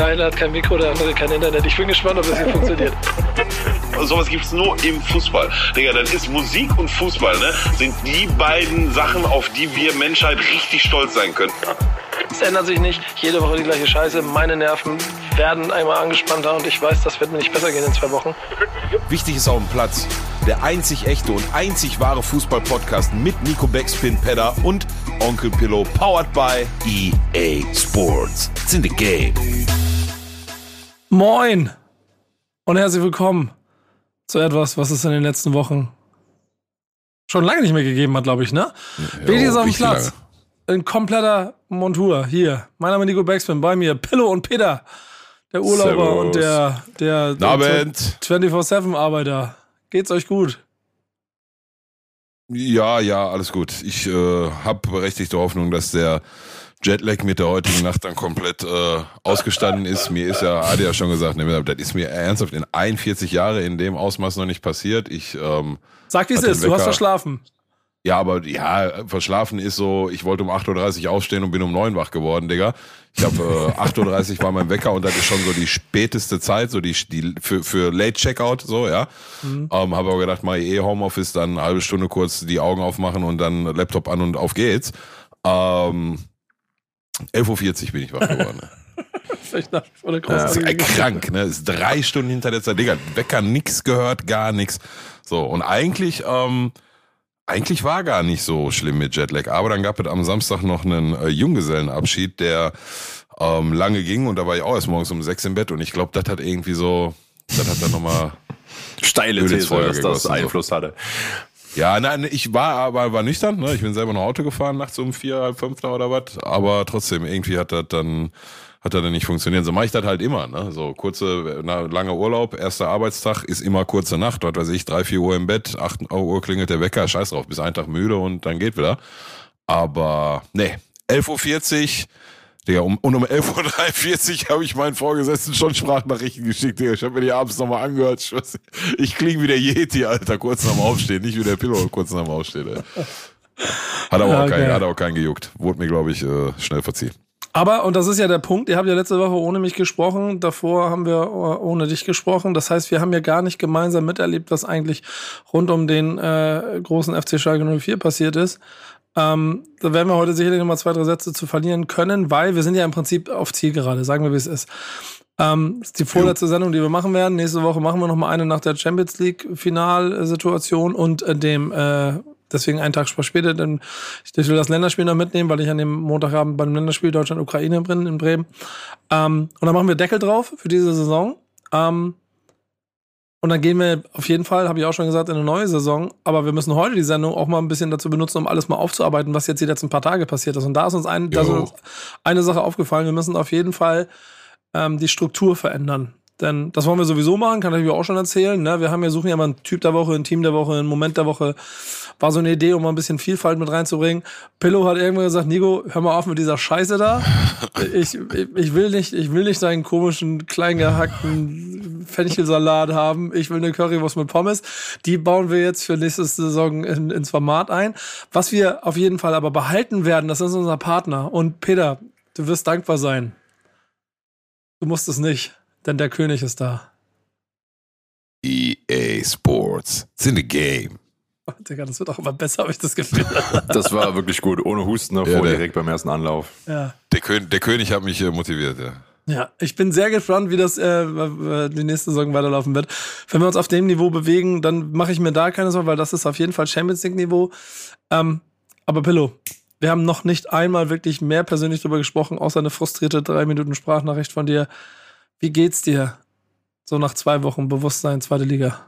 Der eine hat kein Mikro, der andere kein Internet. Ich bin gespannt, ob das hier funktioniert. Sowas gibt's nur im Fußball. Digga, dann ist Musik und Fußball, ne? Sind die beiden Sachen, auf die wir Menschheit richtig stolz sein können. Es ändert sich nicht. Jede Woche die gleiche Scheiße. Meine Nerven werden einmal angespannter und ich weiß, das wird mir nicht besser gehen in zwei Wochen. Wichtig ist auf dem Platz. Der einzig echte und einzig wahre Fußball-Podcast mit Nico Backspin Pedder und Onkel Pillow, powered by EA Sports. It's in the game. Moin und herzlich willkommen zu etwas, was es in den letzten Wochen schon lange nicht mehr gegeben hat, glaube ich, ne? Baby ist auf dem Platz. Lange in kompletter Montur. Hier, mein Name ist Nico Backspin, bei mir Pillow und Peter, der Urlauber Servus. und der, der, der 24-7-Arbeiter. Geht's euch gut? Ja, ja, alles gut. Ich äh, habe berechtigte Hoffnung, dass der Jetlag mit der heutigen Nacht dann komplett äh, ausgestanden ist. Mir ist ja, Adi ja schon gesagt, ne, das ist mir ernsthaft in 41 Jahre in dem Ausmaß noch nicht passiert. Ich ähm, Sag, wie es ist, du hast verschlafen. Ja, aber ja, verschlafen ist so, ich wollte um 8.30 Uhr aufstehen und bin um 9 wach geworden, Digga. Ich habe äh, 8.30 Uhr war mein Wecker und das ist schon so die späteste Zeit, so die, die für, für Late Checkout, so, ja. Mhm. Ähm, habe aber gedacht, mal eh Homeoffice, dann eine halbe Stunde kurz die Augen aufmachen und dann Laptop an und auf geht's. Ähm, 11.40 Uhr bin ich wach geworden. Ja, ist krank, ne? Ist drei Stunden hinter der Zeit, Digga. Wecker nix gehört, gar nix. So, und eigentlich, ähm, eigentlich war gar nicht so schlimm mit Jetlag, aber dann gab es am Samstag noch einen äh, Junggesellenabschied, der ähm, lange ging und da war ich auch erst morgens um sechs im Bett und ich glaube, das hat irgendwie so, das hat dann nochmal steile These, dass das Einfluss so. hatte. Ja, nein, ich war aber war nüchtern, ne? Ich bin selber noch Auto gefahren, nachts um vier, halb fünf oder was, aber trotzdem, irgendwie hat das dann hat er dann nicht funktioniert. So mache ich das halt immer. Ne? So kurze, na, langer Urlaub, erster Arbeitstag ist immer kurze Nacht. Dort weiß ich, drei, vier Uhr im Bett, acht Uhr klingelt der Wecker, scheiß drauf, bis ein Tag müde und dann geht wieder. Aber nee, 11.40 Uhr, Digga, um, und um 11.43 Uhr habe ich meinen Vorgesetzten schon Sprachnachrichten geschickt, Digga. Ich habe mir die abends nochmal angehört. Ich, ich klinge wie der Yeti, Alter, kurz nach dem Aufstehen, nicht wie der Pillow kurz nach dem Aufstehen. Ey. Hat aber auch, okay. keinen, hat auch keinen gejuckt. Wurde mir, glaube ich, äh, schnell verziehen. Aber, und das ist ja der Punkt, ihr habt ja letzte Woche ohne mich gesprochen, davor haben wir ohne dich gesprochen. Das heißt, wir haben ja gar nicht gemeinsam miterlebt, was eigentlich rund um den äh, großen FC Schalke 04 passiert ist. Ähm, da werden wir heute sicherlich nochmal zwei, drei Sätze zu verlieren können, weil wir sind ja im Prinzip auf Ziel gerade, sagen wir, wie es ist. Ähm, das ist die vorletzte Sendung, die wir machen werden. Nächste Woche machen wir nochmal eine nach der Champions League Finalsituation und äh, dem äh, deswegen einen Tag später, denn ich will das Länderspiel noch mitnehmen, weil ich an dem Montagabend beim Länderspiel Deutschland-Ukraine bin in Bremen. Ähm, und dann machen wir Deckel drauf für diese Saison. Ähm, und dann gehen wir auf jeden Fall, habe ich auch schon gesagt, in eine neue Saison. Aber wir müssen heute die Sendung auch mal ein bisschen dazu benutzen, um alles mal aufzuarbeiten, was jetzt die letzten paar Tage passiert ist. Und da ist uns, ein, da ist uns eine Sache aufgefallen. Wir müssen auf jeden Fall ähm, die Struktur verändern. Denn das wollen wir sowieso machen, kann ich mir auch schon erzählen. Ne? Wir haben ja, suchen ja mal einen Typ der Woche, ein Team der Woche, einen Moment der Woche. War so eine Idee, um mal ein bisschen Vielfalt mit reinzubringen. Pillow hat irgendwann gesagt, Nico, hör mal auf mit dieser Scheiße da. Ich, ich, will nicht, ich will nicht deinen komischen, klein gehackten Fenchelsalat haben. Ich will eine Currywurst mit Pommes. Die bauen wir jetzt für nächste Saison in, ins Format ein. Was wir auf jeden Fall aber behalten werden, das ist unser Partner. Und Peter, du wirst dankbar sein. Du musst es nicht denn der König ist da. EA Sports. It's in the game. Oh, Digga, das wird auch immer besser, habe ich das Gefühl. das war wirklich gut. Ohne Husten davor, ja, direkt beim ersten Anlauf. Ja. Der, Kön der König hat mich äh, motiviert, ja. Ja, ich bin sehr gespannt, wie das äh, äh, die nächste Saison weiterlaufen wird. Wenn wir uns auf dem Niveau bewegen, dann mache ich mir da keine Sorgen, weil das ist auf jeden Fall Champions League Niveau. Ähm, aber Pillow, wir haben noch nicht einmal wirklich mehr persönlich darüber gesprochen, außer eine frustrierte drei Minuten Sprachnachricht von dir. Wie geht's dir? So nach zwei Wochen Bewusstsein, zweite Liga.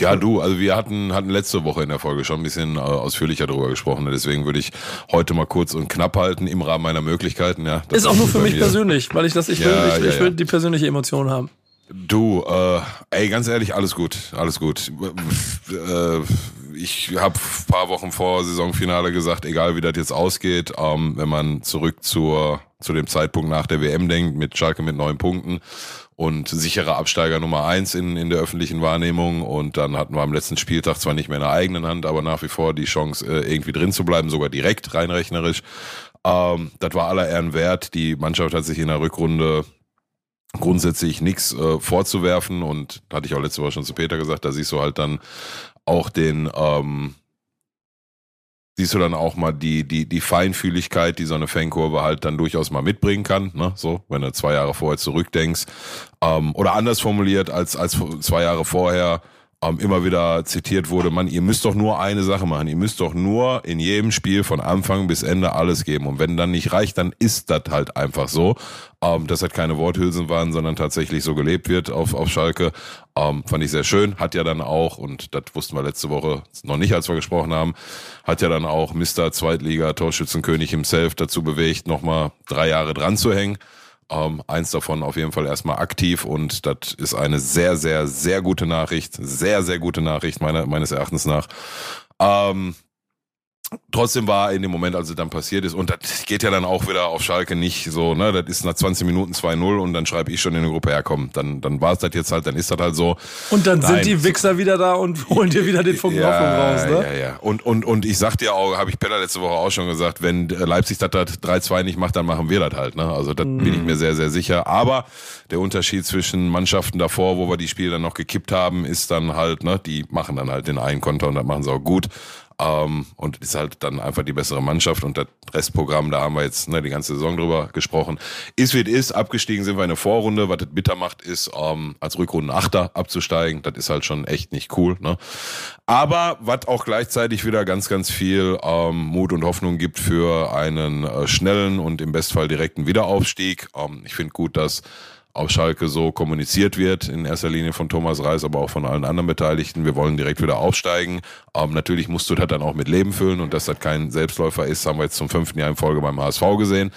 Ja, du, also wir hatten, hatten letzte Woche in der Folge schon ein bisschen äh, ausführlicher darüber gesprochen. Deswegen würde ich heute mal kurz und knapp halten im Rahmen meiner Möglichkeiten. Ja, ist auch nur für mich persönlich, weil ich das, ich will, ja, ich, ja, ich will die persönliche Emotion haben. Du, äh, ey, ganz ehrlich, alles gut, alles gut. Äh, ich habe paar Wochen vor Saisonfinale gesagt, egal wie das jetzt ausgeht, ähm, wenn man zurück zur zu dem Zeitpunkt nach der WM denkt, mit Schalke mit neun Punkten und sicherer Absteiger Nummer eins in, in der öffentlichen Wahrnehmung. Und dann hatten wir am letzten Spieltag zwar nicht mehr in der eigenen Hand, aber nach wie vor die Chance, äh, irgendwie drin zu bleiben, sogar direkt reinrechnerisch. Ähm, das war aller Ehren wert. Die Mannschaft hat sich in der Rückrunde grundsätzlich nichts äh, vorzuwerfen und hatte ich auch letzte Woche schon zu Peter gesagt, da siehst du halt dann auch den, ähm, siehst du dann auch mal die, die, die Feinfühligkeit, die so eine Fankurve halt dann durchaus mal mitbringen kann, ne? So, wenn du zwei Jahre vorher zurückdenkst. Ähm, oder anders formuliert als, als zwei Jahre vorher, ähm, immer wieder zitiert wurde, man, ihr müsst doch nur eine Sache machen, ihr müsst doch nur in jedem Spiel von Anfang bis Ende alles geben. Und wenn dann nicht reicht, dann ist das halt einfach so. Ähm, dass halt keine Worthülsen waren, sondern tatsächlich so gelebt wird auf, auf Schalke. Ähm, fand ich sehr schön. Hat ja dann auch, und das wussten wir letzte Woche noch nicht, als wir gesprochen haben, hat ja dann auch Mr. Zweitliga Torschützenkönig himself dazu bewegt, nochmal drei Jahre dran zu hängen. Ähm, eins davon auf jeden Fall erstmal aktiv und das ist eine sehr, sehr, sehr gute Nachricht. Sehr, sehr gute Nachricht meine, meines Erachtens nach. Ähm, trotzdem war in dem Moment, als es dann passiert ist, und das geht ja dann auch wieder auf Schalke nicht so, ne, das ist nach 20 Minuten 2-0 und dann schreibe ich schon in der Gruppe, ja komm, dann, dann war es das jetzt halt, dann ist das halt so. Und dann Nein. sind die Wichser wieder da und holen dir wieder den Funken ja, raus, ne? Ja, ja, und, und, und ich sag dir auch, habe ich Peller letzte Woche auch schon gesagt, wenn Leipzig das 3-2 nicht macht, dann machen wir das halt, ne, also das mhm. bin ich mir sehr, sehr sicher, aber der Unterschied zwischen Mannschaften davor, wo wir die Spiele dann noch gekippt haben, ist dann halt, ne, die machen dann halt den einen Konter und das machen sie auch gut. Ähm, und ist halt dann einfach die bessere Mannschaft und das Restprogramm, da haben wir jetzt ne, die ganze Saison drüber gesprochen. Ist wie es ist, abgestiegen sind wir in der Vorrunde. Was das bitter macht, ist ähm, als Rückrundenachter abzusteigen. Das ist halt schon echt nicht cool. Ne? Aber was auch gleichzeitig wieder ganz, ganz viel ähm, Mut und Hoffnung gibt für einen äh, schnellen und im Bestfall direkten Wiederaufstieg. Ähm, ich finde gut, dass auf Schalke so kommuniziert wird, in erster Linie von Thomas Reis, aber auch von allen anderen Beteiligten. Wir wollen direkt wieder aufsteigen. Ähm, natürlich musst du das dann auch mit Leben füllen und dass das kein Selbstläufer ist, haben wir jetzt zum fünften Jahr in Folge beim HSV gesehen.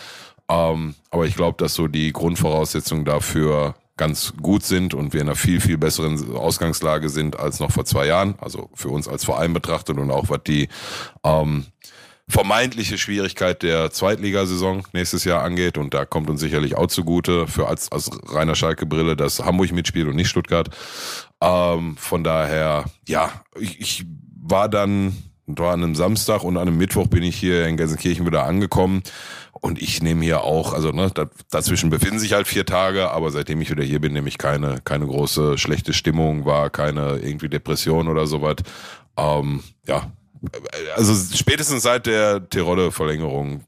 Ähm, aber ich glaube, dass so die Grundvoraussetzungen dafür ganz gut sind und wir in einer viel, viel besseren Ausgangslage sind als noch vor zwei Jahren. Also für uns als Verein betrachtet und auch was die ähm, vermeintliche Schwierigkeit der Zweitligasaison nächstes Jahr angeht. Und da kommt uns sicherlich auch zugute für als, als reiner Schalke-Brille, dass Hamburg mitspielt und nicht Stuttgart. Ähm, von daher, ja, ich, ich war dann, war an einem Samstag und an einem Mittwoch bin ich hier in Gelsenkirchen wieder angekommen. Und ich nehme hier auch, also ne, dazwischen befinden sich halt vier Tage, aber seitdem ich wieder hier bin, nehme ich keine, keine große schlechte Stimmung, war keine irgendwie Depression oder sowas. Ähm, ja, also spätestens seit der Terodde-Verlängerung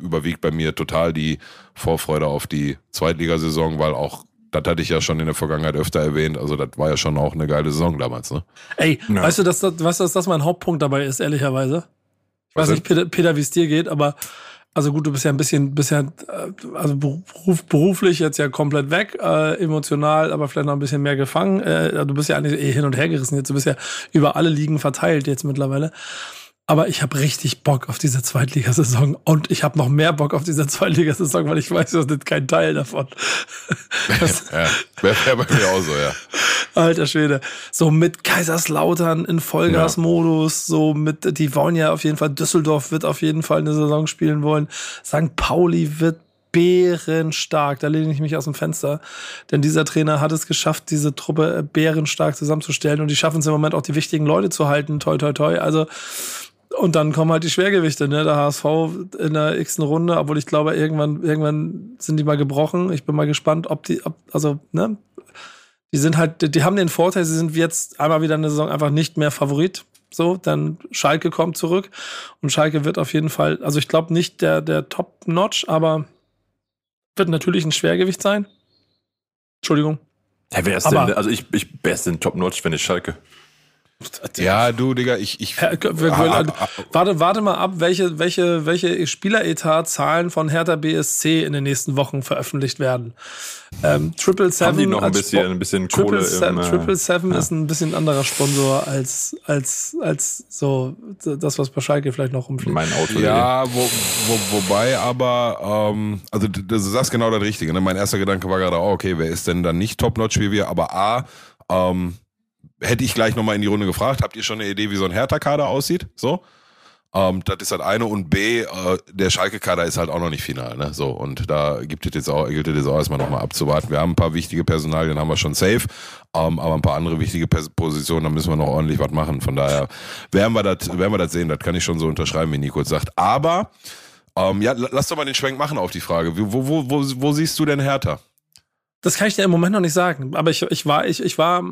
überwiegt bei mir total die Vorfreude auf die Zweitligasaison, weil auch das hatte ich ja schon in der Vergangenheit öfter erwähnt. Also das war ja schon auch eine geile Saison damals, ne? Ey, ja. weißt du, dass das, weißt du, dass das mein Hauptpunkt dabei ist, ehrlicherweise? Ich weiß nicht, Peter, Peter wie es dir geht, aber also gut, du bist ja ein bisschen, bisher, äh, also beruf, beruflich jetzt ja komplett weg, äh, emotional, aber vielleicht noch ein bisschen mehr gefangen. Äh, du bist ja eigentlich eh hin und her gerissen jetzt. Du bist ja über alle Ligen verteilt jetzt mittlerweile. Aber ich habe richtig Bock auf diese Zweitligasaison und ich habe noch mehr Bock auf diese Zweitligasaison, weil ich weiß, das ist kein Teil davon. Ja, wäre wär bei mir auch so, ja. Alter Schwede. So mit Kaiserslautern in Vollgasmodus, ja. so mit, die wollen ja auf jeden Fall, Düsseldorf wird auf jeden Fall eine Saison spielen wollen. St. Pauli wird bärenstark. Da lehne ich mich aus dem Fenster. Denn dieser Trainer hat es geschafft, diese Truppe bärenstark zusammenzustellen. Und die schaffen es im Moment auch, die wichtigen Leute zu halten. Toi, toi, toi. Also, und dann kommen halt die Schwergewichte, ne? Der HSV in der x Runde, obwohl ich glaube, irgendwann, irgendwann sind die mal gebrochen. Ich bin mal gespannt, ob die, ob, also, ne? Die sind halt, die haben den Vorteil, sie sind jetzt einmal wieder eine Saison einfach nicht mehr Favorit. So, dann Schalke kommt zurück und Schalke wird auf jeden Fall, also ich glaube nicht der, der Top-Notch, aber wird natürlich ein Schwergewicht sein. Entschuldigung. Ja, wer ist aber, denn, also ich, ich, wer ist denn Top-Notch, wenn ich Schalke? Ja, du, Digga, ich. ich ah, ah, warte, warte mal ab, welche, welche, welche Spieleretat-Zahlen von Hertha BSC in den nächsten Wochen veröffentlicht werden. Ähm, Triple Seven. Haben die noch ein bisschen, ein bisschen Kohle im, äh, Triple Seven ja. ist ein bisschen anderer Sponsor als, als, als so das, was bei Schalke vielleicht noch rumfliegt. Mein Auto. Ja, wo, wo, wobei aber, ähm, also du sagst genau das Richtige. Ne? Mein erster Gedanke war gerade, oh, okay, wer ist denn dann nicht Top-Notch wie wir? Aber A, ähm, hätte ich gleich nochmal in die Runde gefragt, habt ihr schon eine Idee, wie so ein Hertha-Kader aussieht? So? Ähm, das ist halt eine und B, äh, der Schalke-Kader ist halt auch noch nicht final, ne? So, und da gibt es jetzt auch, gilt es jetzt auch erstmal nochmal abzuwarten. Wir haben ein paar wichtige Personalien, haben wir schon safe, ähm, aber ein paar andere wichtige Positionen, da müssen wir noch ordentlich was machen. Von daher werden wir das, werden wir das sehen, das kann ich schon so unterschreiben, wie Nico sagt. Aber ähm, ja, lass doch mal den Schwenk machen auf die Frage. Wo, wo, wo, wo siehst du denn Hertha? Das kann ich dir im Moment noch nicht sagen. Aber ich, ich war, ich, ich war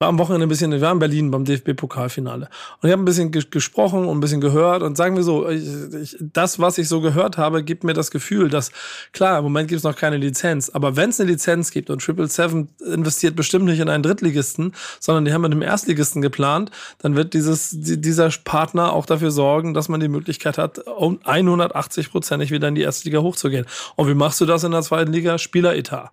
war am Wochenende ein bisschen, wir waren in Berlin beim DFB-Pokalfinale. Und ich habe ein bisschen ges gesprochen und ein bisschen gehört. Und sagen wir so, ich, ich, das, was ich so gehört habe, gibt mir das Gefühl, dass, klar, im Moment gibt es noch keine Lizenz, aber wenn es eine Lizenz gibt und Triple Seven investiert bestimmt nicht in einen Drittligisten, sondern die haben mit einem Erstligisten geplant, dann wird dieses, dieser Partner auch dafür sorgen, dass man die Möglichkeit hat, um 180-prozentig wieder in die erste Liga hochzugehen. Und wie machst du das in der zweiten Liga? Spieleretat.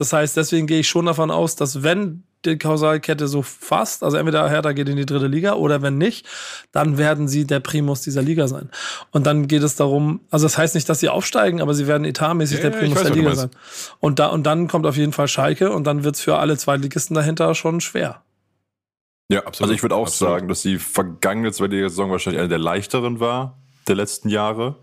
Das heißt, deswegen gehe ich schon davon aus, dass wenn die Kausalkette so fasst, also entweder Hertha geht in die dritte Liga oder wenn nicht, dann werden sie der Primus dieser Liga sein. Und dann geht es darum, also das heißt nicht, dass sie aufsteigen, aber sie werden etatmäßig ja, der Primus weiß, der Liga sein. Und da und dann kommt auf jeden Fall Schalke und dann wird es für alle Zweitligisten dahinter schon schwer. Ja, absolut. Also ich würde auch absolut. sagen, dass die vergangene zweite Saison wahrscheinlich eine der leichteren war der letzten Jahre.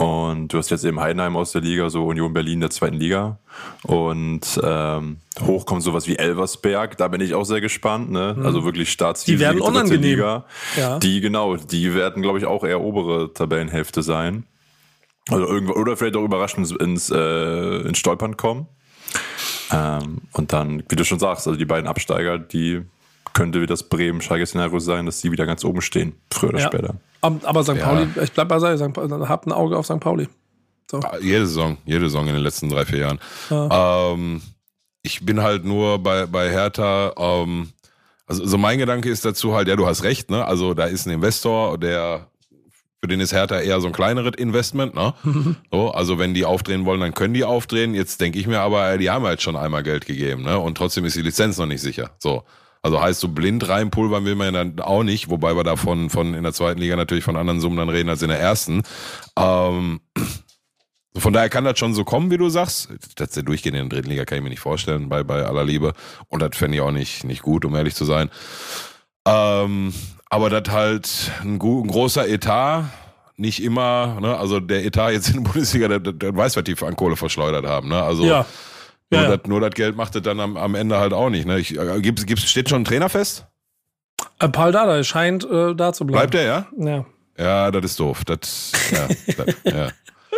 Und du hast jetzt eben Heidenheim aus der Liga, so Union Berlin der zweiten Liga. Und ähm, hoch kommt sowas wie Elversberg, da bin ich auch sehr gespannt. Ne? Mhm. Also wirklich Staatsliga. Die werden unangenehm. Liga. Ja. Die, genau, die werden, glaube ich, auch eher obere Tabellenhälfte sein. Also irgendwo, oder vielleicht auch überraschend ins, äh, ins Stolpern kommen. Ähm, und dann, wie du schon sagst, also die beiden Absteiger, die könnte wie das Bremen-Schalke-Szenario sein, dass sie wieder ganz oben stehen, früher oder ja. später. Aber St. Pauli, ich bleib bei St. Pauli, habt ein Auge auf St. Pauli. So. Ah, jede Saison, jede Saison in den letzten drei, vier Jahren. Ja. Ähm, ich bin halt nur bei, bei Hertha, ähm, also so mein Gedanke ist dazu halt, ja, du hast recht, ne? Also da ist ein Investor, der für den ist Hertha eher so ein kleineres Investment, ne? so, also wenn die aufdrehen wollen, dann können die aufdrehen. Jetzt denke ich mir aber, die haben halt schon einmal Geld gegeben, ne? Und trotzdem ist die Lizenz noch nicht sicher. So. Also heißt so blind reinpulvern will man ja dann auch nicht, wobei wir davon von in der zweiten Liga natürlich von anderen Summen dann reden als in der ersten. Ähm, von daher kann das schon so kommen, wie du sagst. Dass der durchgehend in der dritten Liga kann ich mir nicht vorstellen, bei, bei aller Liebe. Und das fände ich auch nicht, nicht gut, um ehrlich zu sein. Ähm, aber das halt ein, ein, großer Etat, nicht immer, ne? also der Etat jetzt in der Bundesliga, der, der weiß, was die an Kohle verschleudert haben. Ne? Also ja. Nur, ja. das, nur das Geld macht es dann am, am Ende halt auch nicht. Ne? Ich, äh, gibt's, gibt's, steht schon ein Trainer fest? Äh, Paul Dada scheint äh, da zu bleiben. Bleibt er, ja? Ja. Ja, das ist doof. Das, ja, das, ja.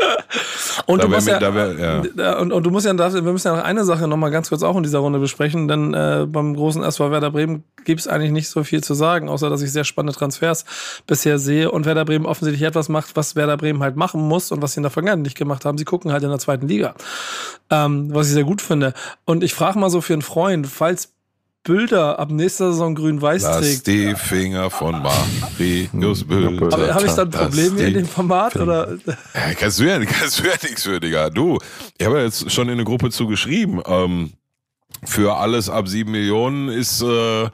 Und du, musst ja, wär, ja. Und, und, du musst ja, wir müssen ja noch eine Sache nochmal ganz kurz auch in dieser Runde besprechen, denn äh, beim großen SV Werder Bremen gibt es eigentlich nicht so viel zu sagen, außer dass ich sehr spannende Transfers bisher sehe und Werder Bremen offensichtlich etwas macht, was Werder Bremen halt machen muss und was sie in der Vergangenheit nicht gemacht haben. Sie gucken halt in der zweiten Liga, ähm, was ich sehr gut finde. Und ich frage mal so für einen Freund, falls Bilder ab nächster Saison grün-weiß trägt. Lass die Finger von Marius Bilder. Habe hab ich da ein Problem hier in dem Format? Oder? Ja, kannst du ja, kannst du ja nichts für, Digga. Du, ich habe ja jetzt schon in eine Gruppe zugeschrieben. Ähm, für alles ab sieben Millionen ist, äh,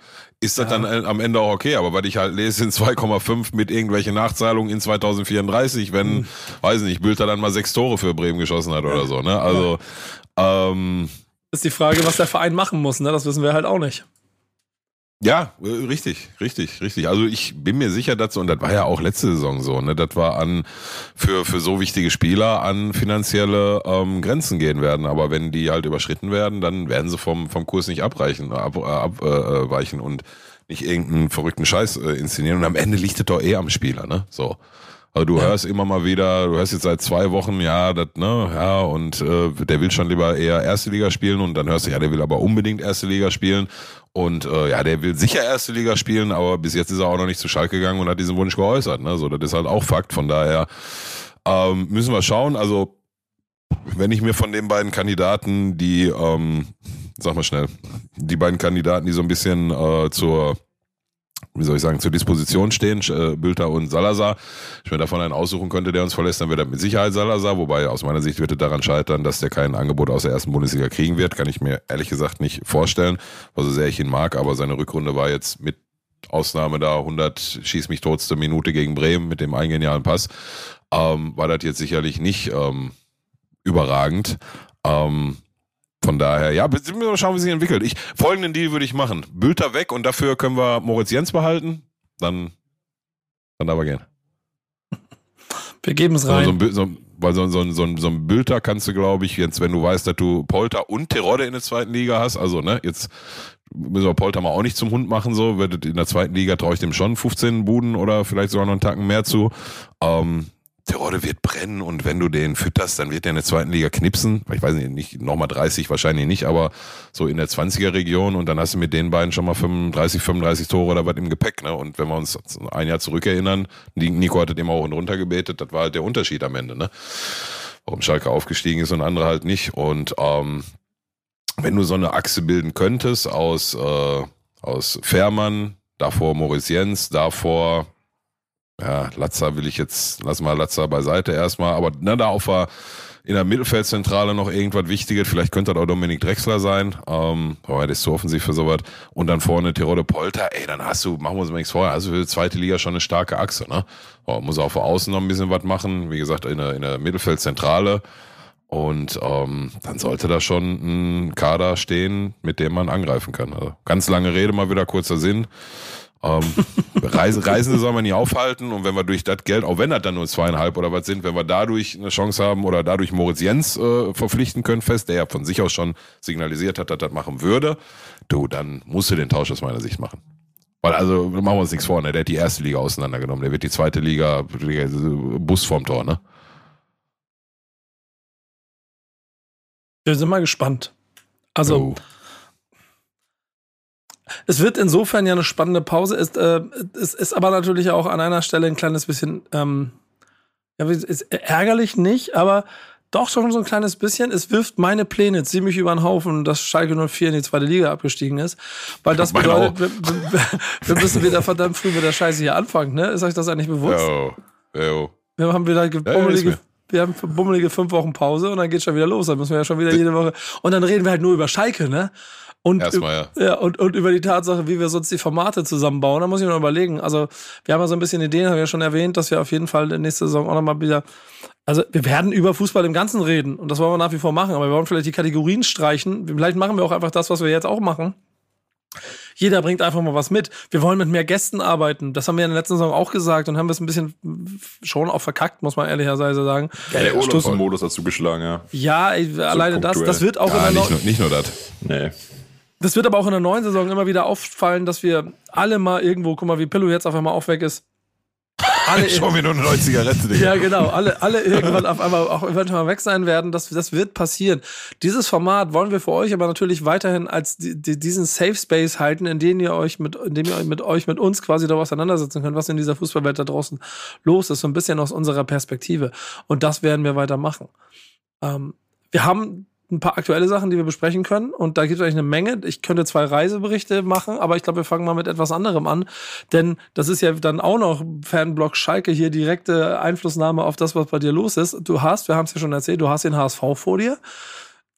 ist das ja. dann am Ende auch okay. Aber was ich halt lese, sind 2,5 mit irgendwelchen Nachzahlungen in 2034, wenn, hm. weiß nicht, Bülter dann mal sechs Tore für Bremen geschossen hat oder so. Ne? Also, ähm, ist die Frage, was der Verein machen muss, ne? Das wissen wir halt auch nicht. Ja, äh, richtig, richtig, richtig. Also ich bin mir sicher dazu, und das war ja auch letzte Saison so, ne, das war an für, für so wichtige Spieler an finanzielle ähm, Grenzen gehen werden. Aber wenn die halt überschritten werden, dann werden sie vom, vom Kurs nicht abreichen, ab, abweichen äh, und nicht irgendeinen verrückten Scheiß äh, inszenieren. Und am Ende liegt es doch eh am Spieler, ne? So. Also du hörst immer mal wieder, du hörst jetzt seit zwei Wochen, ja, das, ne, ja, und äh, der will schon lieber eher erste Liga spielen und dann hörst du, ja, der will aber unbedingt erste Liga spielen. Und äh, ja, der will sicher erste Liga spielen, aber bis jetzt ist er auch noch nicht zu Schalke gegangen und hat diesen Wunsch geäußert. Ne? So, das ist halt auch Fakt. Von daher ähm, müssen wir schauen. Also, wenn ich mir von den beiden Kandidaten, die, ähm, sag mal schnell, die beiden Kandidaten, die so ein bisschen äh, zur wie soll ich sagen, zur Disposition stehen, äh, Bülter und Salazar. Ich mir davon einen aussuchen könnte, der uns verlässt, dann wird er mit Sicherheit Salazar, wobei aus meiner Sicht wird er daran scheitern, dass der kein Angebot aus der ersten Bundesliga kriegen wird, kann ich mir ehrlich gesagt nicht vorstellen, so sehr ich ihn mag, aber seine Rückrunde war jetzt mit Ausnahme da 100 schieß mich totste Minute gegen Bremen mit dem eingenialen Pass, ähm, war das jetzt sicherlich nicht ähm, überragend. Ähm, von daher, ja, wir schauen, wie sich entwickelt. Ich, folgenden Deal würde ich machen. Bülter weg und dafür können wir Moritz Jens behalten. Dann, dann aber gehen. Wir geben es rein. So, so, weil so, so, so, so ein Bülter kannst du, glaube ich, jetzt, wenn du weißt, dass du Polter und Terodde in der zweiten Liga hast, also, ne, jetzt müssen wir Polter mal auch nicht zum Hund machen, so, in der zweiten Liga traue ich dem schon 15 Buden oder vielleicht sogar noch einen Tacken mehr zu. Ähm, Terodde wird brennen und wenn du den fütterst, dann wird der in der zweiten Liga knipsen. Ich weiß nicht, nicht nochmal 30 wahrscheinlich nicht, aber so in der 20er Region und dann hast du mit den beiden schon mal 35, 35 Tore oder was im Gepäck. Ne? Und wenn wir uns ein Jahr zurückerinnern, Nico hat das immer hoch und runter gebetet, das war halt der Unterschied am Ende. Ne? Warum Schalke aufgestiegen ist und andere halt nicht. Und ähm, wenn du so eine Achse bilden könntest aus, äh, aus Fährmann, davor Maurice Jens, davor ja, Latza will ich jetzt, lass mal Latza beiseite erstmal, aber ne, da auf der, in der Mittelfeldzentrale noch irgendwas Wichtiges, vielleicht könnte das auch Dominik Drexler sein, ähm, aber der ist zu offensiv für sowas. Und dann vorne Tirode Polter, ey, dann hast du, machen wir uns mal nichts vorher, also für die zweite Liga schon eine starke Achse, ne? Oh, muss auch vor außen noch ein bisschen was machen, wie gesagt, in der, in der Mittelfeldzentrale. Und ähm, dann sollte da schon ein Kader stehen, mit dem man angreifen kann. Also ganz lange Rede, mal wieder kurzer Sinn. Ähm, Reise, Reisende soll man nie aufhalten und wenn wir durch das Geld, auch wenn das dann nur zweieinhalb oder was sind, wenn wir dadurch eine Chance haben oder dadurch Moritz Jens äh, verpflichten können fest, der ja von sich aus schon signalisiert hat, dass das machen würde, du, dann musst du den Tausch aus meiner Sicht machen. Weil also machen wir uns nichts vor, ne? Der hat die erste Liga auseinandergenommen, der wird die zweite Liga, Bus vorm Tor, ne? Wir sind mal gespannt. Also oh. Es wird insofern ja eine spannende Pause. Ist, äh, es ist aber natürlich auch an einer Stelle ein kleines bisschen ähm, ja, ist ärgerlich nicht, aber doch schon so ein kleines bisschen. Es wirft meine Pläne ziemlich über den Haufen, dass Schalke 04 in die zweite Liga abgestiegen ist. Weil das bedeutet, wir, wir, wir, müssen wieder verdammt früh mit der Scheiße hier anfangen, ne? Ist euch das eigentlich bewusst? Jo. Jo. Wir haben wieder bummelige, ja, wir haben bummelige fünf Wochen Pause und dann geht schon wieder los. Dann müssen wir ja schon wieder jede Woche. Und dann reden wir halt nur über Schalke, ne? Und, Erstmal, ja. ja und, und über die Tatsache, wie wir sonst die Formate zusammenbauen, da muss ich mir noch überlegen. Also, wir haben ja so ein bisschen Ideen, habe ich ja schon erwähnt, dass wir auf jeden Fall nächste Saison auch nochmal wieder. Also, wir werden über Fußball im Ganzen reden und das wollen wir nach wie vor machen, aber wir wollen vielleicht die Kategorien streichen. Vielleicht machen wir auch einfach das, was wir jetzt auch machen. Jeder bringt einfach mal was mit. Wir wollen mit mehr Gästen arbeiten. Das haben wir in der letzten Saison auch gesagt und haben es ein bisschen schon auch verkackt, muss man ehrlicherweise sagen. Ja, der Urlaubsmodus dazu geschlagen, ja. Ja, so alleine das, das wird auch ja, nicht, nur, nicht nur das. Nee. Das wird aber auch in der neuen Saison immer wieder auffallen, dass wir alle mal irgendwo, guck mal, wie Pillow jetzt auf einmal auch weg ist. Alle Schon wie nur eine neue Zigarette, Digga. Ja, genau. Alle, alle irgendwann auf einmal auch eventuell weg sein werden. Das, das wird passieren. Dieses Format wollen wir für euch aber natürlich weiterhin als die, die, diesen Safe Space halten, in dem ihr euch mit, in dem ihr mit euch, mit uns quasi darüber auseinandersetzen könnt, was in dieser Fußballwelt da draußen los ist. So ein bisschen aus unserer Perspektive. Und das werden wir weitermachen. Ähm, wir haben ein paar aktuelle Sachen, die wir besprechen können. Und da gibt es eigentlich eine Menge. Ich könnte zwei Reiseberichte machen, aber ich glaube, wir fangen mal mit etwas anderem an. Denn das ist ja dann auch noch Fanblock Schalke hier direkte Einflussnahme auf das, was bei dir los ist. Du hast, wir haben es ja schon erzählt, du hast den HSV vor dir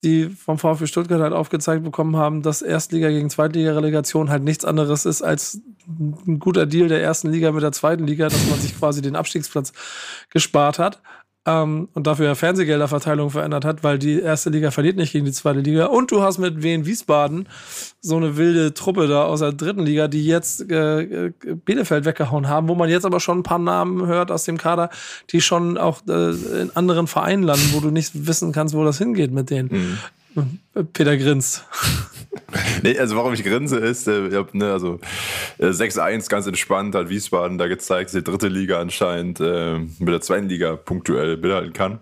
die vom VfB Stuttgart halt aufgezeigt bekommen haben, dass Erstliga gegen Zweitliga-Relegation halt nichts anderes ist als ein guter Deal der ersten Liga mit der zweiten Liga, dass man sich quasi den Abstiegsplatz gespart hat ähm, und dafür Fernsehgelderverteilung verändert hat, weil die erste Liga verliert nicht gegen die zweite Liga. Und du hast mit Wien Wiesbaden so eine wilde Truppe da aus der dritten Liga, die jetzt äh, äh, Bielefeld weggehauen haben, wo man jetzt aber schon ein paar Namen hört aus dem Kader, die schon auch äh, in anderen Vereinen landen, wo du nicht wissen kannst, wo das hingeht mit denen. Mhm. Peter grinst. nee, also warum ich grinse ist, äh, ich hab, ne, also äh, 6-1 ganz entspannt, hat Wiesbaden da gezeigt, dass die dritte Liga anscheinend äh, mit der zweiten Liga punktuell mithalten kann.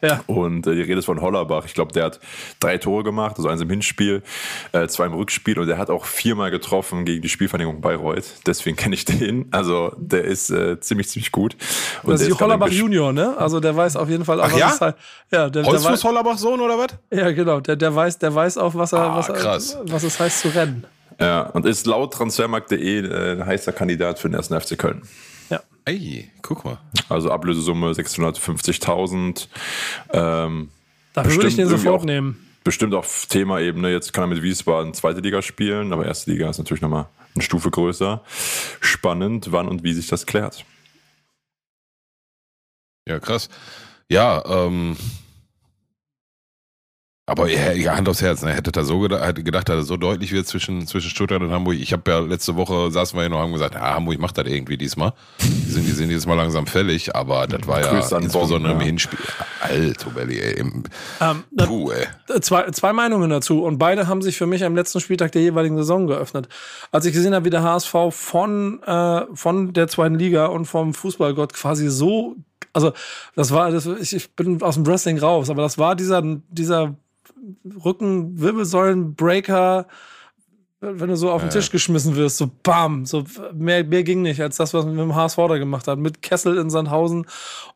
Ja. Und äh, die Rede ist von Hollerbach. Ich glaube, der hat drei Tore gemacht, also eins im Hinspiel, äh, zwei im Rückspiel und der hat auch viermal getroffen gegen die Spielvereinigung Bayreuth. Deswegen kenne ich den. Also der ist äh, ziemlich, ziemlich gut. Und das ist die Hollerbach Junior, ne? Also der weiß auf jeden Fall auch, Ach, was ja? es halt. Ja, der, Holzfuß der weiß, Hollerbach Sohn oder was? Ja, genau. Der, der weiß, der weiß auch, was er, ah, was, er, was es heißt zu rennen. Ja, und ist laut transfermarkt.de äh, ein heißer Kandidat für den ersten FC Köln. Ey, guck mal. Also Ablösesumme 650.000. Ähm, Dafür würde ich den sofort nehmen. Bestimmt auf Thema-Ebene. Jetzt kann er mit Wiesbaden zweite Liga spielen, aber erste Liga ist natürlich nochmal eine Stufe größer. Spannend, wann und wie sich das klärt. Ja, krass. Ja, ähm, aber ja, Hand aufs Herz, ne? hätte da so gedacht, hätte gedacht, dass er so deutlich wird zwischen, zwischen Stuttgart und Hamburg. Ich habe ja letzte Woche saßen wir hier noch und haben gesagt, ja, Hamburg macht das irgendwie diesmal. Die sind, die sind jetzt mal langsam fällig, aber das war ja insbesondere Bonn, im Hinspiel. Alter, Belly, ey. Im, ähm, puh, ey. Zwei, zwei Meinungen dazu und beide haben sich für mich am letzten Spieltag der jeweiligen Saison geöffnet. Als ich gesehen habe, wie der HSV von, äh, von der zweiten Liga und vom Fußballgott quasi so also das war, das, ich, ich bin aus dem Wrestling raus, aber das war dieser, dieser Rücken-Wirbelsäulen-Breaker, wenn du so auf den Tisch geschmissen wirst, so bam, so mehr, mehr ging nicht als das, was man mit dem HSV da gemacht hat. Mit Kessel in Sandhausen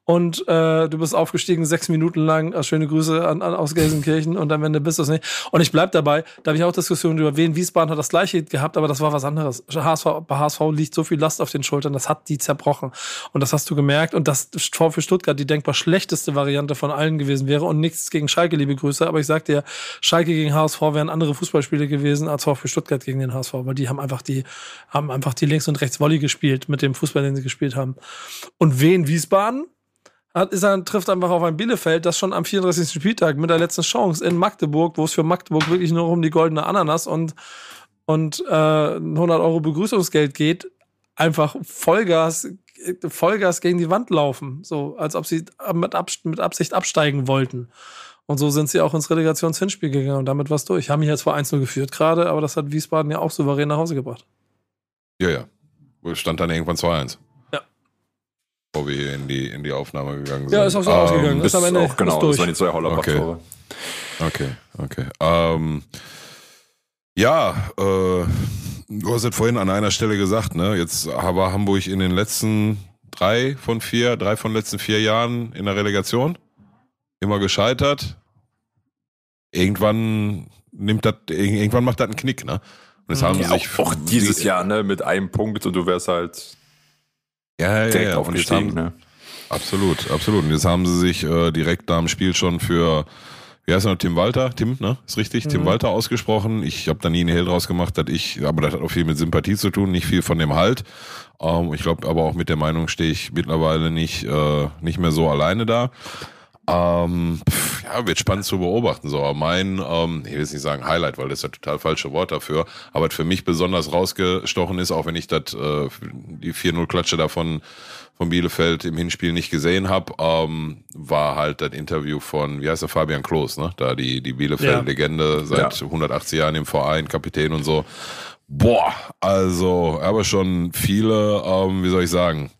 und äh, du bist aufgestiegen sechs Minuten lang. Äh, schöne Grüße an, an, aus Gelsenkirchen und am Ende bist du es nicht. Und ich bleib dabei. Da habe ich auch Diskussionen über wen Wiesbaden hat das gleiche gehabt, aber das war was anderes. HSV, bei HSV liegt so viel Last auf den Schultern, das hat die zerbrochen. Und das hast du gemerkt. Und das für Stuttgart die denkbar schlechteste Variante von allen gewesen wäre. Und nichts gegen Schalke, liebe Grüße. Aber ich sag dir, Schalke gegen HSV wären andere Fußballspiele gewesen als VfB Stuttgart gegen den HSV, weil die haben einfach die, haben einfach die links und rechts Volley gespielt mit dem Fußball, den sie gespielt haben. Und wen Wiesbaden? Hat, ist er, trifft einfach auf ein Bielefeld, das schon am 34. Spieltag mit der letzten Chance in Magdeburg, wo es für Magdeburg wirklich nur um die goldene Ananas und, und äh, 100 Euro Begrüßungsgeld geht, einfach Vollgas, Vollgas gegen die Wand laufen, so als ob sie mit, Ab mit Absicht absteigen wollten. Und so sind sie auch ins Relegationshinspiel gegangen und damit war es durch. Haben mich jetzt vor 1-0 geführt gerade, aber das hat Wiesbaden ja auch souverän nach Hause gebracht. Ja, ja. Stand dann irgendwann 2-1 bevor wir hier in die, in die Aufnahme gegangen sind. Ja, ist auch so ähm, ausgegangen. Ist am Ende auch, genau, das waren die zwei Hollerbach-Tore. Okay, okay. okay. Ähm, ja, äh, du hast es vorhin an einer Stelle gesagt, ne? Jetzt war Hamburg in den letzten drei von vier, drei von den letzten vier Jahren in der Relegation. Immer gescheitert. Irgendwann nimmt das, irgendwann macht das einen Knick, ne? Und es haben ja, sich auch, auch dieses Jahr, ne, mit einem Punkt und du wärst halt ja, ja, ja. aufgestiegen. Haben, ne? Absolut, absolut. Und jetzt haben sie sich äh, direkt nach dem Spiel schon für, wie heißt er noch, Tim Walter? Tim, ne? Ist richtig, mhm. Tim Walter ausgesprochen. Ich habe da nie einen Hehl draus gemacht, dass ich, aber das hat auch viel mit Sympathie zu tun, nicht viel von dem Halt. Ähm, ich glaube aber auch mit der Meinung stehe ich mittlerweile nicht, äh, nicht mehr so alleine da. Ähm, pf, ja, wird spannend zu beobachten. So, aber mein, ähm, ich will jetzt nicht sagen Highlight, weil das ist ja total falsche Wort dafür, aber für mich besonders rausgestochen ist, auch wenn ich das, äh, die 4-0-Klatsche davon von Bielefeld im Hinspiel nicht gesehen habe, ähm, war halt das Interview von, wie heißt der, Fabian Klos, ne? Da die, die Bielefeld-Legende ja. seit ja. 180 Jahren im Verein, Kapitän und so. Boah, also, aber schon viele, ähm, wie soll ich sagen,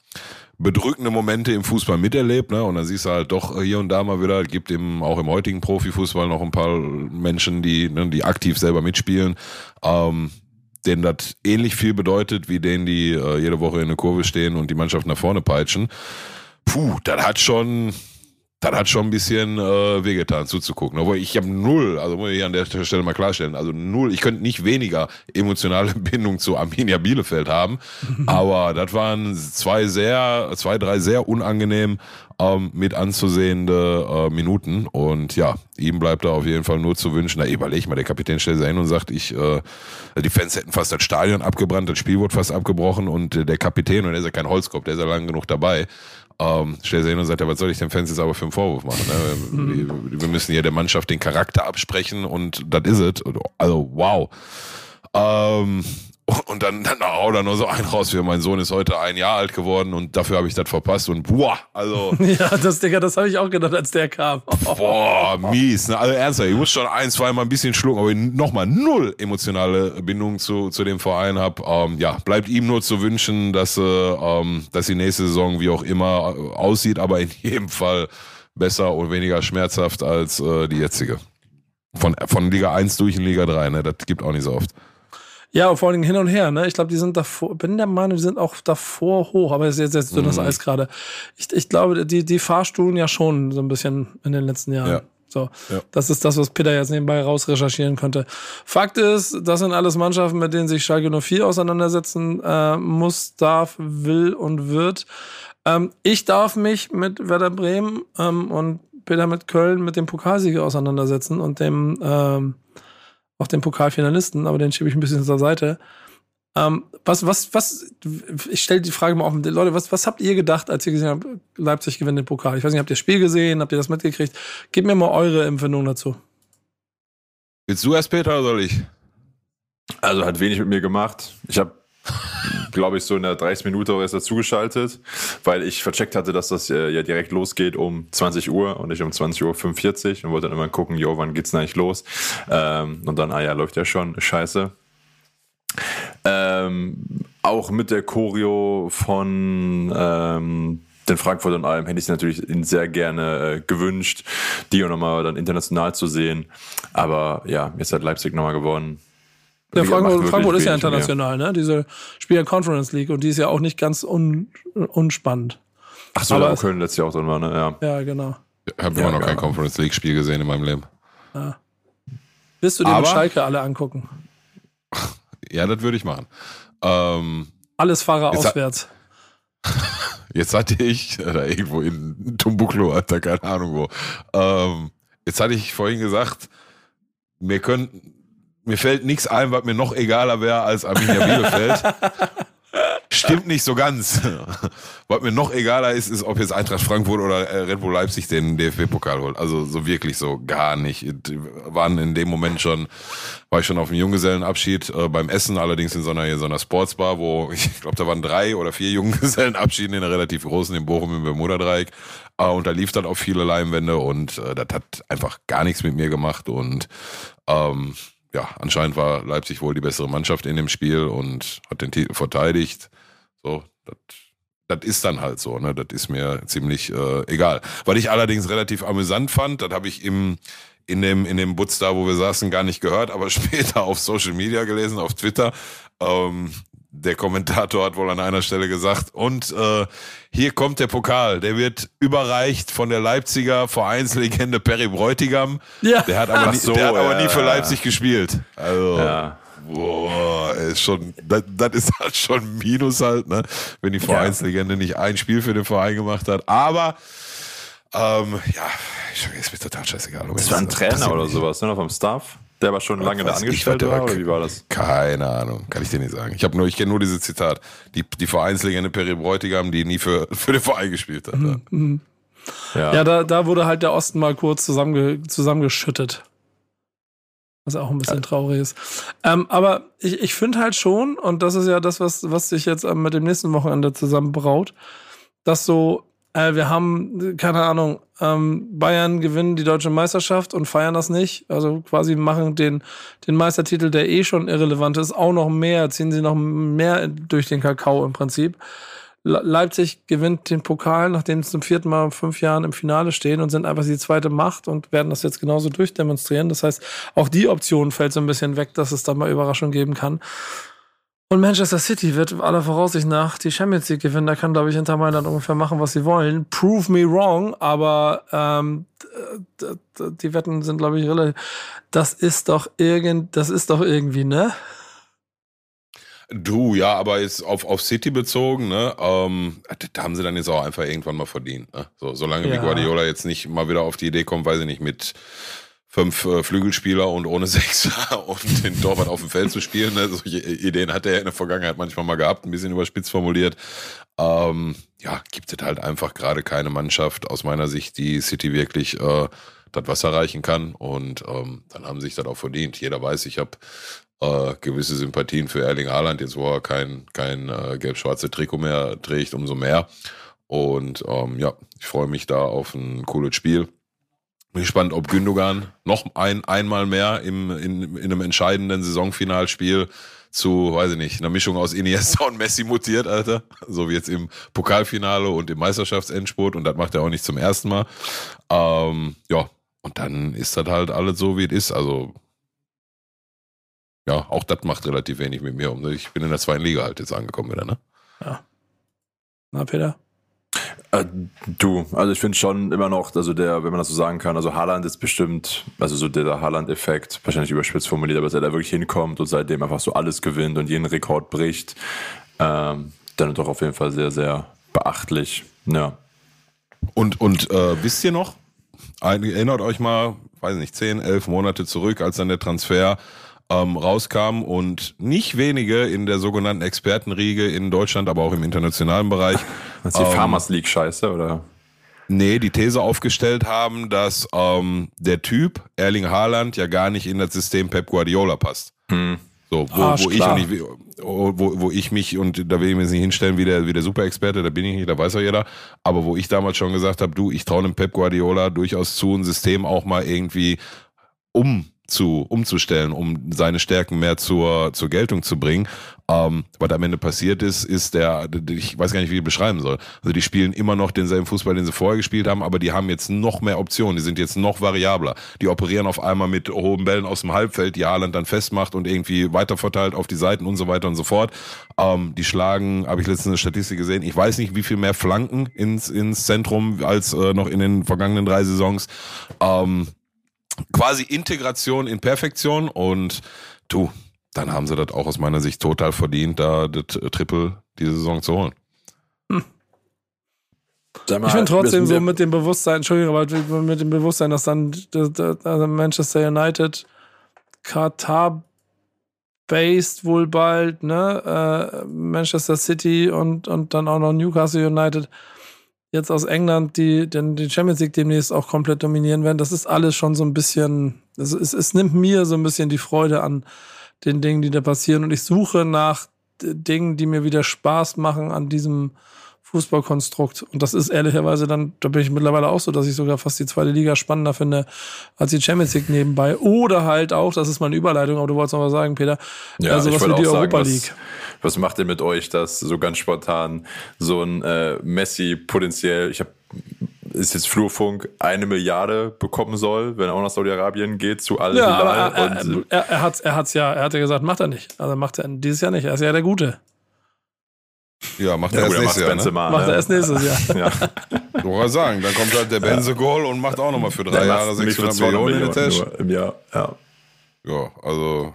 bedrückende Momente im Fußball miterlebt, ne? Und dann siehst du halt doch hier und da mal wieder, gibt eben auch im heutigen Profifußball noch ein paar Menschen, die, ne, die aktiv selber mitspielen, ähm, denen das ähnlich viel bedeutet, wie denen, die äh, jede Woche in der Kurve stehen und die Mannschaft nach vorne peitschen. Puh, das hat schon, das hat schon ein bisschen äh, wehgetan zuzugucken. Aber ich habe null, also muss ich an der Stelle mal klarstellen, also null, ich könnte nicht weniger emotionale Bindung zu Arminia Bielefeld haben, aber das waren zwei sehr, zwei, drei sehr unangenehm ähm, mit anzusehende äh, Minuten. Und ja, ihm bleibt da auf jeden Fall nur zu wünschen, da überleg mal, der Kapitän stellt sich hin und sagt, ich, äh, die Fans hätten fast das Stadion abgebrannt, das Spiel wurde fast abgebrochen und äh, der Kapitän, und der ist ja kein Holzkopf, der ist ja lang genug dabei, ähm, stellt sich hin und sagt, ja, was soll ich den Fans jetzt aber für einen Vorwurf machen? Ne? Wir, wir, müssen hier der Mannschaft den Charakter absprechen und das is ist es. Also, wow. Ähm, und dann, dann hau da nur so ein raus, wie mein Sohn ist heute ein Jahr alt geworden und dafür habe ich das verpasst und boah, also. ja, das, Digga, das habe ich auch gedacht, als der kam. boah, mies. Ne? Also ernsthaft, ich muss schon ein, zwei Mal ein bisschen schlucken, aber ich nochmal null emotionale Bindung zu, zu dem Verein habe. Ähm, ja, bleibt ihm nur zu wünschen, dass, äh, ähm, dass die nächste Saison wie auch immer äh, aussieht, aber in jedem Fall besser und weniger schmerzhaft als äh, die jetzige. Von, von Liga 1 durch in Liga 3, ne? Das gibt auch nicht so oft. Ja, vor allem hin und her, ne? Ich glaube, die sind davor, bin der Meinung, die sind auch davor hoch, aber es ist jetzt, jetzt dünnes mhm. Eis gerade. Ich, ich glaube, die, die Fahrstuhlen ja schon so ein bisschen in den letzten Jahren. Ja. So, ja. das ist das, was Peter jetzt nebenbei raus recherchieren könnte. Fakt ist, das sind alles Mannschaften, mit denen sich Schalke 04 auseinandersetzen äh, muss, darf, will und wird. Ähm, ich darf mich mit Werder Bremen ähm, und Peter mit Köln mit dem Pokalsieger auseinandersetzen und dem ähm, auch den Pokalfinalisten, aber den schiebe ich ein bisschen zur Seite. Ähm, was, was, was, ich stelle die Frage mal offen, Leute, was, was habt ihr gedacht, als ihr gesehen habt, Leipzig gewinnt den Pokal? Ich weiß nicht, habt ihr das Spiel gesehen, habt ihr das mitgekriegt? Gebt mir mal eure Empfindung dazu. Willst du erst, Peter, oder soll ich? Also hat wenig mit mir gemacht. Ich habe glaube ich, so in der 30 Minute auch erst dazugeschaltet, weil ich vercheckt hatte, dass das äh, ja direkt losgeht um 20 Uhr und nicht um 20 Uhr 45 und wollte dann immer gucken, jo, wann geht's denn eigentlich los? Ähm, und dann, ah ja, läuft ja schon, scheiße. Ähm, auch mit der Choreo von ähm, den Frankfurt und allem hätte ich natürlich sehr gerne äh, gewünscht, die auch nochmal dann international zu sehen. Aber ja, jetzt hat Leipzig nochmal gewonnen. Ja, Frankfurt, Frankfurt ist ja international, ne? Diese Spiel Conference League und die ist ja auch nicht ganz un, unspannend. Ach so, da Köln letztes Jahr auch drin war, ne? Ja, ja genau. Ich habe ja, immer noch kein Conference League Spiel gesehen in meinem Leben. Ja. Willst du dir mit Schalke alle angucken? ja, das würde ich machen. Ähm, Alles Fahrer auswärts. Jetzt hatte ich, da irgendwo in Tumbuklo, Alter, keine Ahnung wo. Ähm, jetzt hatte ich vorhin gesagt, mir können, mir fällt nichts ein, was mir noch egaler wäre als Arminia Bielefeld. Stimmt nicht so ganz. Was mir noch egaler ist, ist, ob jetzt Eintracht Frankfurt oder äh, Red Bull Leipzig den DFB-Pokal holt. Also so wirklich so gar nicht. Waren in dem Moment schon, war ich schon auf dem Junggesellenabschied äh, beim Essen, allerdings in so einer, in so einer Sportsbar, wo ich glaube, da waren drei oder vier Junggesellenabschiede in einer relativ großen in Bochum im Bermuda-Dreieck. Äh, und da lief dann auf viele Leinwände und äh, das hat einfach gar nichts mit mir gemacht und ähm, ja, anscheinend war Leipzig wohl die bessere Mannschaft in dem Spiel und hat den Titel verteidigt. So, das, das ist dann halt so, ne? Das ist mir ziemlich äh, egal. Was ich allerdings relativ amüsant fand, das habe ich im in dem in dem Butz da, wo wir saßen, gar nicht gehört, aber später auf Social Media gelesen, auf Twitter. Ähm, der Kommentator hat wohl an einer Stelle gesagt, und äh, hier kommt der Pokal, der wird überreicht von der Leipziger Vereinslegende Perry Bräutigam. Ja. Der hat aber, nie, so, der hat aber nie für Leipzig gespielt. Also, ja. boah, ist schon, das, das ist halt schon Minus halt, ne? wenn die Vereinslegende nicht ein Spiel für den Verein gemacht hat. Aber ähm, ja, ist mir total scheißegal. Das war ein Trainer oder sowas, ne? Vom Staff? Der aber schon lange da angestellt war, oder wie war das? Keine Ahnung, kann ich dir nicht sagen. Ich habe nur, ich kenne nur dieses Zitat. Die, die Vereinslegende Peri Bräutigam, die nie für, für den Verein gespielt hat. Mhm. mhm. Ja, ja da, da wurde halt der Osten mal kurz zusammenge, zusammengeschüttet. Was auch ein bisschen ja. traurig ist. Ähm, aber ich, ich finde halt schon, und das ist ja das, was, was sich jetzt mit dem nächsten Wochenende zusammenbraut, dass so äh, wir haben, keine Ahnung, ähm, Bayern gewinnen die deutsche Meisterschaft und feiern das nicht. Also quasi machen den, den Meistertitel, der eh schon irrelevant ist, auch noch mehr, ziehen sie noch mehr durch den Kakao im Prinzip. Leipzig gewinnt den Pokal, nachdem sie zum vierten Mal in fünf Jahren im Finale stehen und sind einfach die zweite Macht und werden das jetzt genauso durchdemonstrieren. Das heißt, auch die Option fällt so ein bisschen weg, dass es da mal Überraschung geben kann. Und Manchester City wird aller Voraussicht nach die Champions League gewinnen. Da kann, glaube ich, Inter Mailand ungefähr machen, was sie wollen. Prove me wrong, aber ähm, die Wetten sind, glaube ich, relativ. Das ist doch irgend, das ist doch irgendwie, ne? Du, ja, aber jetzt auf, auf City bezogen, ne, ähm, da haben sie dann jetzt auch einfach irgendwann mal verdient. Ne? So, solange ja. wie Guardiola jetzt nicht mal wieder auf die Idee kommt, weiß ich nicht, mit fünf äh, Flügelspieler und ohne Sechser und den Torwart auf dem Feld zu spielen. Ne? Solche Ideen hat er in der Vergangenheit manchmal mal gehabt, ein bisschen überspitzt formuliert. Ähm, ja, gibt es halt einfach gerade keine Mannschaft aus meiner Sicht, die City wirklich äh, das Wasser reichen kann. Und ähm, dann haben sie sich das auch verdient. Jeder weiß, ich habe äh, gewisse Sympathien für Erling Haaland, jetzt wo er kein, kein äh, gelb-schwarze Trikot mehr trägt, umso mehr. Und ähm, ja, ich freue mich da auf ein cooles Spiel. Bin gespannt, ob Gündogan noch ein, einmal mehr im, in, in einem entscheidenden Saisonfinalspiel zu, weiß ich nicht, einer Mischung aus Iniesta und Messi mutiert, Alter. So wie jetzt im Pokalfinale und im Meisterschaftsendspurt. Und das macht er auch nicht zum ersten Mal. Ähm, ja, und dann ist das halt alles so, wie es ist. Also, ja, auch das macht relativ wenig mit mir um. Ich bin in der zweiten Liga halt jetzt angekommen wieder, ne? Ja. Na, Peter? Äh, du, also ich finde schon immer noch, also der, wenn man das so sagen kann, also Haaland ist bestimmt, also so der Haaland-Effekt, wahrscheinlich überspitzt formuliert, aber dass er da wirklich hinkommt und seitdem einfach so alles gewinnt und jeden Rekord bricht, ähm, dann doch auf jeden Fall sehr, sehr beachtlich. Ja. Und, und äh, wisst ihr noch, erinnert euch mal, weiß nicht, zehn, elf Monate zurück, als dann der Transfer ähm, rauskam und nicht wenige in der sogenannten Expertenriege in Deutschland, aber auch im internationalen Bereich. Das ist die ähm, Farmers League Scheiße, oder? Nee, die These aufgestellt haben, dass ähm, der Typ Erling Haaland ja gar nicht in das System Pep Guardiola passt. Hm. So, wo, wo, ich und ich, wo, wo ich mich, und da will ich mir jetzt nicht hinstellen wie der, wie der Superexperte, da bin ich nicht, da weiß ja jeder, aber wo ich damals schon gesagt habe, du, ich traue dem Pep Guardiola durchaus zu, ein System auch mal irgendwie um zu, umzustellen, um seine Stärken mehr zur, zur Geltung zu bringen. Ähm, was am Ende passiert ist, ist der, ich weiß gar nicht, wie ich beschreiben soll. Also die spielen immer noch denselben Fußball, den sie vorher gespielt haben, aber die haben jetzt noch mehr Optionen, die sind jetzt noch variabler. Die operieren auf einmal mit hohen Bällen aus dem Halbfeld, die Haaland dann festmacht und irgendwie weiterverteilt auf die Seiten und so weiter und so fort. Ähm, die schlagen, habe ich letztens eine Statistik gesehen, ich weiß nicht, wie viel mehr Flanken ins, ins Zentrum als äh, noch in den vergangenen drei Saisons. Ähm, quasi Integration in Perfektion und du, dann haben sie das auch aus meiner Sicht total verdient, da das Triple diese Saison zu holen. Hm. Mal, ich finde trotzdem so mit dem Bewusstsein, Entschuldigung, aber mit dem Bewusstsein, dass dann also Manchester United Katar based wohl bald, ne, äh, Manchester City und, und dann auch noch Newcastle United jetzt aus England, die den, die Champions League demnächst auch komplett dominieren werden, das ist alles schon so ein bisschen, also es, es nimmt mir so ein bisschen die Freude an den Dingen, die da passieren. Und ich suche nach Dingen, die mir wieder Spaß machen an diesem Fußballkonstrukt. Und das ist ehrlicherweise dann, da bin ich mittlerweile auch so, dass ich sogar fast die zweite Liga spannender finde als die Champions League nebenbei. Oder halt auch, das ist meine Überleitung, aber du wolltest noch was sagen, Peter, ja, also was wie die Europa sagen, League. Was, was macht ihr mit euch, dass so ganz spontan so ein äh, Messi potenziell, ich habe ist jetzt Flurfunk eine Milliarde bekommen soll, wenn er auch nach Saudi-Arabien geht zu Al ja, aber er, er, er, er, hat er hat's ja, er hat ja gesagt, macht er nicht. Also macht er dieses Jahr nicht. Er ist ja der Gute. Ja, macht er erst nächstes Jahr. Ne? Macht er erst nächstes Jahr. ja. Ich wollte sagen, dann kommt halt der Benzegol und macht auch nochmal für drei Jahre 600 Millionen in der Tasche. Im Jahr, ja. Ja, also.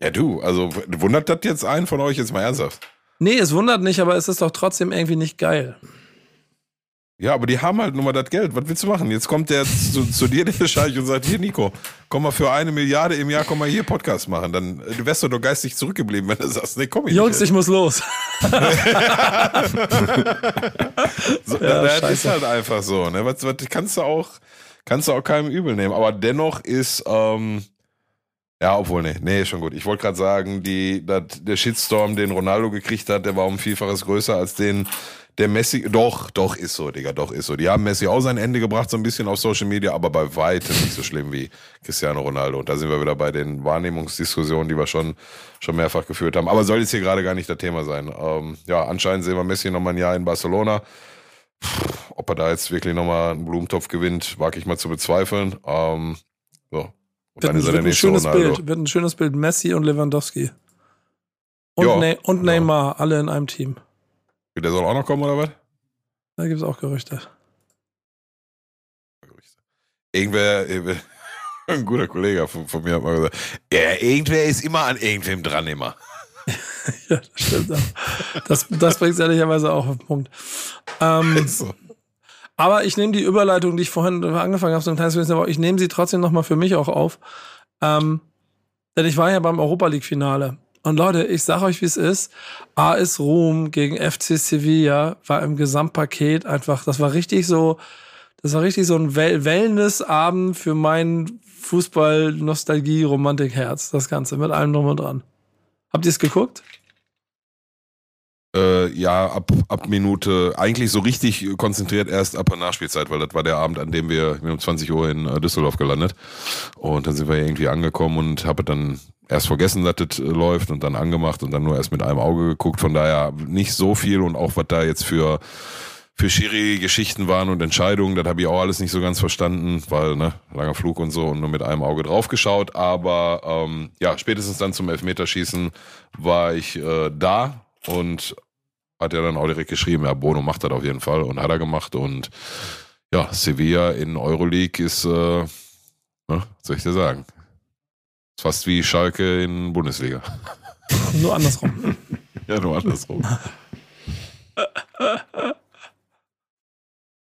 Ja, du, also wundert das jetzt einen von euch jetzt mal ernsthaft? Nee, es wundert nicht, aber es ist doch trotzdem irgendwie nicht geil. Ja, aber die haben halt nur mal das Geld. Was willst du machen? Jetzt kommt der zu, zu dir, der Scheich, und sagt, hier Nico, komm mal für eine Milliarde im Jahr, komm mal hier Podcast machen. Dann du wärst du doch geistig zurückgeblieben, wenn du sagst, nee, komm ich Jungs, nicht, ich muss los. so, ja, das ist halt einfach so. Ne? Was, was kannst du auch, kannst du auch keinem übel nehmen. Aber dennoch ist, ähm, ja, obwohl, nee, nee, schon gut. Ich wollte gerade sagen, die, dat, der Shitstorm, den Ronaldo gekriegt hat, der war um Vielfaches größer als den, der Messi, doch, doch ist so, Digga, doch ist so. Die haben Messi auch sein Ende gebracht, so ein bisschen auf Social Media, aber bei weitem nicht so schlimm wie Cristiano Ronaldo. Und da sind wir wieder bei den Wahrnehmungsdiskussionen, die wir schon, schon mehrfach geführt haben. Aber soll jetzt hier gerade gar nicht das Thema sein. Ähm, ja, anscheinend sehen wir Messi nochmal ein Jahr in Barcelona. Puh, ob er da jetzt wirklich nochmal einen Blumentopf gewinnt, wage ich mal zu bezweifeln. Ähm, so. Und wird dann ist er der nächste schönes Ronaldo. Bild, wird ein schönes Bild. Messi und Lewandowski. Und, ne und Neymar, ja. alle in einem Team. Der soll auch noch kommen, oder was? Da gibt es auch Gerüchte. Irgendwer, irgendwer ein guter Kollege von, von, mir hat mal gesagt, ja, irgendwer ist immer an irgendwem dran immer. ja, das stimmt auch. Das, das bringt es ehrlicherweise auch auf den Punkt. Ähm, so. Aber ich nehme die Überleitung, die ich vorhin angefangen habe, so ein kleines bisschen, aber ich nehme sie trotzdem nochmal für mich auch auf. Ähm, denn ich war ja beim Europa League-Finale und Leute, ich sag euch, wie es ist. AS Rom gegen FC Sevilla war im Gesamtpaket einfach, das war richtig so, das war richtig so ein Wellnessabend für mein Fußball-Nostalgie-Romantik-Herz, das Ganze, mit allem drum und dran. Habt ihr es geguckt? Äh, ja, ab, ab Minute, eigentlich so richtig konzentriert erst ab der Nachspielzeit, weil das war der Abend, an dem wir, wir um 20 Uhr in äh, Düsseldorf gelandet. Und dann sind wir irgendwie angekommen und habe dann erst vergessen, dass das äh, läuft und dann angemacht und dann nur erst mit einem Auge geguckt. Von daher nicht so viel und auch was da jetzt für für Schiri-Geschichten waren und Entscheidungen, das habe ich auch alles nicht so ganz verstanden, weil, ne, langer Flug und so und nur mit einem Auge drauf geschaut. Aber ähm, ja, spätestens dann zum Elfmeterschießen war ich äh, da und hat er dann auch direkt geschrieben, ja, Bono macht das auf jeden Fall und hat er gemacht. Und ja, Sevilla in Euroleague ist, äh, ne, was soll ich dir sagen? Fast wie Schalke in Bundesliga. Nur andersrum. ja, nur andersrum.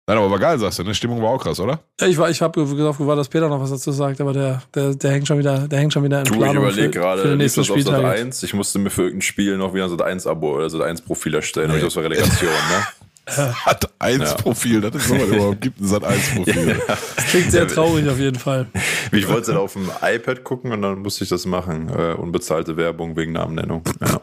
Nein, aber war geil, sagst du, ne? Stimmung war auch krass, oder? Ja, ich war, ich habe gehofft, dass Peter noch was dazu sagt, aber der, der, der hängt schon wieder, der hängt schon wieder in du, Planung ich überlege gerade, für den nächsten Spieltag. 1. Ich musste mir für irgendein Spiel noch wieder so ein 1 Abo oder so ein 1 Profil erstellen, nee. das war Relegation, ne? Sat 1 ja. Profil, das ist so, was überhaupt gibt, ein Sat 1 Profil. Das klingt sehr traurig auf jeden Fall. Ich wollte es dann auf dem iPad gucken und dann musste ich das machen. Äh, unbezahlte Werbung wegen Namennennung. Ja.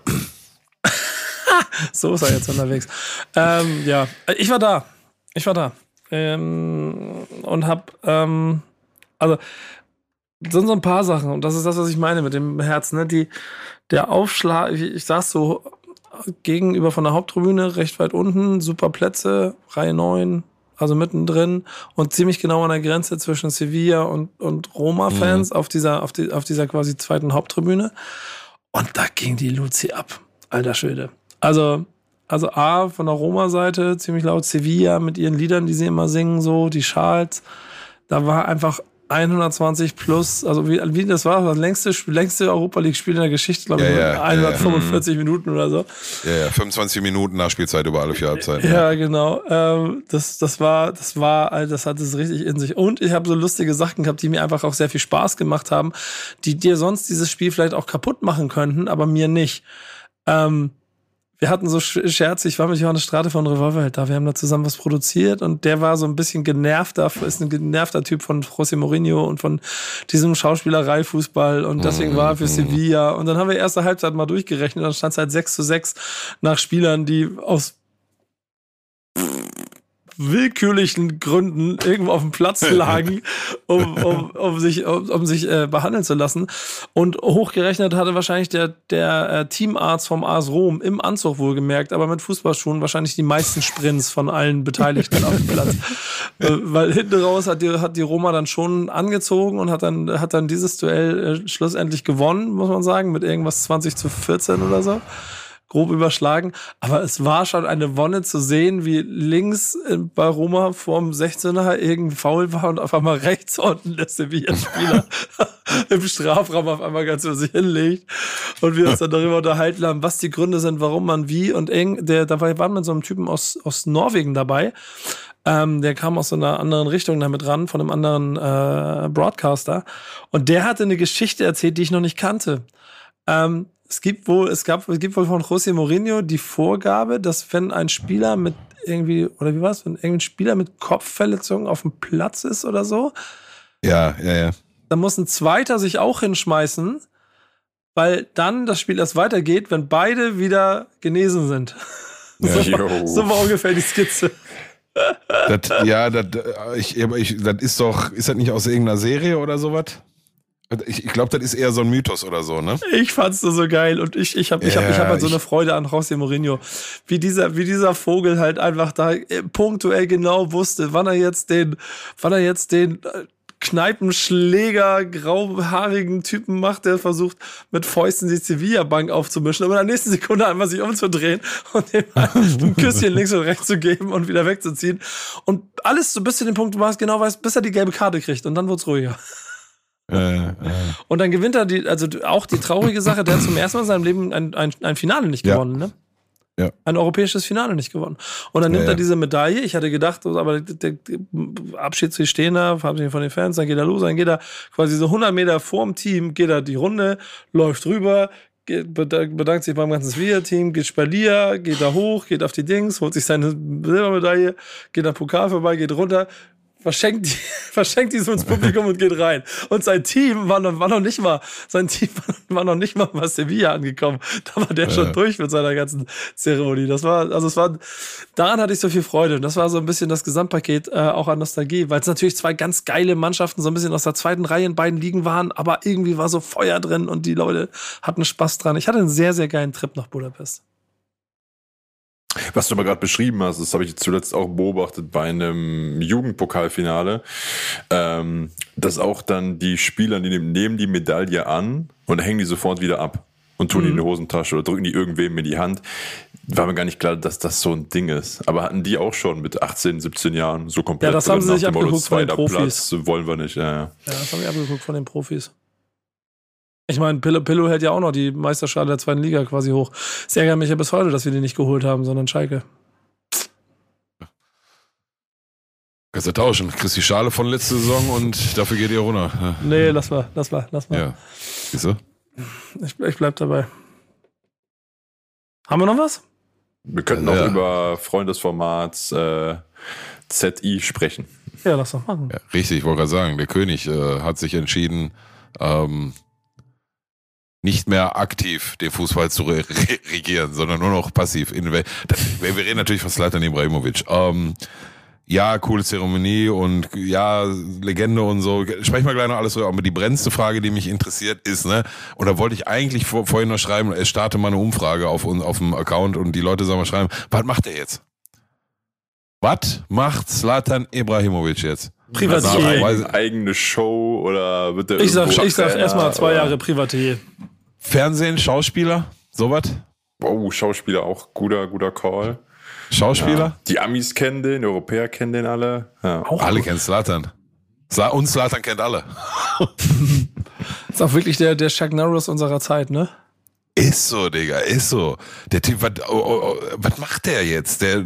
so ist er jetzt unterwegs. Ähm, ja, ich war da. Ich war da. Ähm, und hab, ähm, also sind so ein paar Sachen und das ist das, was ich meine mit dem Herz. Ne? Die, der Aufschlag, ich, ich saß so gegenüber von der Haupttribüne, recht weit unten, super Plätze, Reihe 9, also mittendrin und ziemlich genau an der Grenze zwischen Sevilla und, und Roma-Fans mhm. auf, dieser, auf, die, auf dieser quasi zweiten Haupttribüne. Und da ging die Luzi ab. Alter Schwede. Also, also A, von der Roma-Seite, ziemlich laut Sevilla mit ihren Liedern, die sie immer singen, so, die Schals. Da war einfach 120 plus, also wie, wie das war, das längste, längste Europa League-Spiel in der Geschichte, glaube ich, ja, ja, 145 ja, Minuten oder so. Ja, ja, 25 Minuten Nachspielzeit über alle vier Halbzeiten. Ja, genau. Ähm, das, das war, das war, das hat es richtig in sich. Und ich habe so lustige Sachen gehabt, die mir einfach auch sehr viel Spaß gemacht haben, die dir sonst dieses Spiel vielleicht auch kaputt machen könnten, aber mir nicht. Ähm, wir hatten so Scherze, ich war mit Johannes Strate von Revolverheld da, wir haben da zusammen was produziert und der war so ein bisschen genervter, ist ein genervter Typ von José Mourinho und von diesem Schauspielerei-Fußball und deswegen war er für mhm. Sevilla und dann haben wir erste Halbzeit mal durchgerechnet, dann stand es halt 6 zu 6 nach Spielern, die aus willkürlichen Gründen irgendwo auf dem Platz lagen, um, um, um sich, um, um sich äh, behandeln zu lassen. Und hochgerechnet hatte wahrscheinlich der, der äh, Teamarzt vom AS Rom im Anzug wohlgemerkt, aber mit Fußballschuhen wahrscheinlich die meisten Sprints von allen Beteiligten auf dem Platz. äh, weil hinten raus hat die, hat die Roma dann schon angezogen und hat dann, hat dann dieses Duell äh, schlussendlich gewonnen, muss man sagen, mit irgendwas 20 zu 14 oder so grob überschlagen. Aber es war schon eine Wonne zu sehen, wie links bei Roma vorm 16er irgendein Foul war und auf einmal rechts unten der Sevilla-Spieler im Strafraum auf einmal ganz für sich hinlegt. Und wir uns dann darüber unterhalten haben, was die Gründe sind, warum man wie und eng, der, dabei waren mit so einem Typen aus, aus Norwegen dabei. Ähm, der kam aus so einer anderen Richtung damit ran, von einem anderen äh, Broadcaster. Und der hatte eine Geschichte erzählt, die ich noch nicht kannte. Ähm, es gibt wohl, es gab, es gibt wohl von José Mourinho die Vorgabe, dass wenn ein Spieler mit irgendwie, oder wie war es, wenn irgendein Spieler mit Kopfverletzung auf dem Platz ist oder so. Ja, ja, ja. Dann muss ein zweiter sich auch hinschmeißen, weil dann das Spiel erst weitergeht, wenn beide wieder genesen sind. Ja, so, so war ungefähr die Skizze. Das, ja, das, ich, ich, das ist doch, ist das nicht aus irgendeiner Serie oder sowas? Ich, ich glaube, das ist eher so ein Mythos oder so, ne? Ich fand's so, so geil und ich, ich habe ich hab, ich hab halt so eine Freude an José Mourinho. Wie dieser, wie dieser Vogel halt einfach da äh, punktuell genau wusste, wann er jetzt den, wann er jetzt den äh, Kneipenschläger, grauhaarigen Typen macht, der versucht, mit Fäusten die Sevilla-Bank aufzumischen, aber in der nächsten Sekunde einmal sich umzudrehen und dem ein Küsschen links und rechts zu geben und wieder wegzuziehen. Und alles so bis zu dem Punkt, wo man es genau weiß, bis er die gelbe Karte kriegt und dann wird's ruhiger. Äh, äh. Und dann gewinnt er die, also auch die traurige Sache, der hat zum ersten Mal in seinem Leben ein, ein, ein Finale nicht gewonnen, ja. ne? Ja. Ein europäisches Finale nicht gewonnen. Und dann nimmt ja, er diese Medaille. Ich hatte gedacht, aber der, der Abschied zu stehen da, verabschieden von den Fans, dann geht er los, dann geht er quasi so 100 Meter vorm Team, geht er die Runde, läuft rüber, bedankt sich beim ganzen Svia-Team, geht Spalier, geht da hoch, geht auf die Dings, holt sich seine Silbermedaille, geht am Pokal vorbei, geht runter, verschenkt, die, verschenkt die so ins Publikum und geht rein. Und sein Team war noch, war noch nicht mal, sein Team war noch nicht mal bei Sevilla angekommen. Da war der ja. schon durch mit seiner ganzen Zeremonie. Das war, also es war, daran hatte ich so viel Freude. Und das war so ein bisschen das Gesamtpaket äh, auch an Nostalgie, weil es natürlich zwei ganz geile Mannschaften so ein bisschen aus der zweiten Reihe in beiden Ligen waren, aber irgendwie war so Feuer drin und die Leute hatten Spaß dran. Ich hatte einen sehr, sehr geilen Trip nach Budapest. Was du aber gerade beschrieben hast, das habe ich zuletzt auch beobachtet bei einem Jugendpokalfinale, ähm, dass auch dann die Spieler, die nehmen die Medaille an und hängen die sofort wieder ab und tun mhm. die in die mhm. Hosentasche oder drücken die irgendwem in die Hand. War mir gar nicht klar, dass das so ein Ding ist. Aber hatten die auch schon mit 18, 17 Jahren so komplett? Ja, das haben sie sich abgeguckt von den Profis. Platz wollen wir nicht, ja, ja. Ja, das haben wir abgeguckt von den Profis. Ich meine, Pillow, Pillow hält ja auch noch die Meisterschale der zweiten Liga quasi hoch. Es ärgert mich ja bis heute, dass wir die nicht geholt haben, sondern Schalke. Kannst du tauschen. Kriegst die Schale von letzter Saison und dafür geht ihr runter. Nee, lass mal, lass mal, lass mal. Ja. Wieso? Ich, ich bleib dabei. Haben wir noch was? Wir könnten ja. auch über Freund des Formats äh, ZI sprechen. Ja, lass doch machen. Ja, richtig, ich wollte gerade sagen, der König äh, hat sich entschieden, ähm, nicht mehr aktiv den Fußball zu re regieren, sondern nur noch passiv. Wir reden natürlich von Slatan Ibrahimovic. Ähm, ja, coole Zeremonie und ja, Legende und so. Sprech mal gleich noch alles drüber. Aber die brennendste Frage, die mich interessiert, ist, ne, und da wollte ich eigentlich vor, vorhin noch schreiben, es starte mal eine Umfrage auf, auf dem Account und die Leute sollen mal schreiben, was macht er jetzt? Was macht Slatan Ibrahimovic jetzt? Privatier. Also, eigene Show oder wird der Ich sag, ich sag erstmal zwei Jahre Privatier. Fernsehen, Schauspieler, sowas? Wow, Schauspieler auch guter, guter Call. Schauspieler? Ja. Die Amis kennen den, die Europäer kennen den alle. Ja. Auch alle kennen Slatan. Und Slatan kennt alle. ist auch wirklich der, der Chuck Norris unserer Zeit, ne? Ist so, Digga, ist so. Der Typ, was oh, oh, oh, was macht der jetzt? Der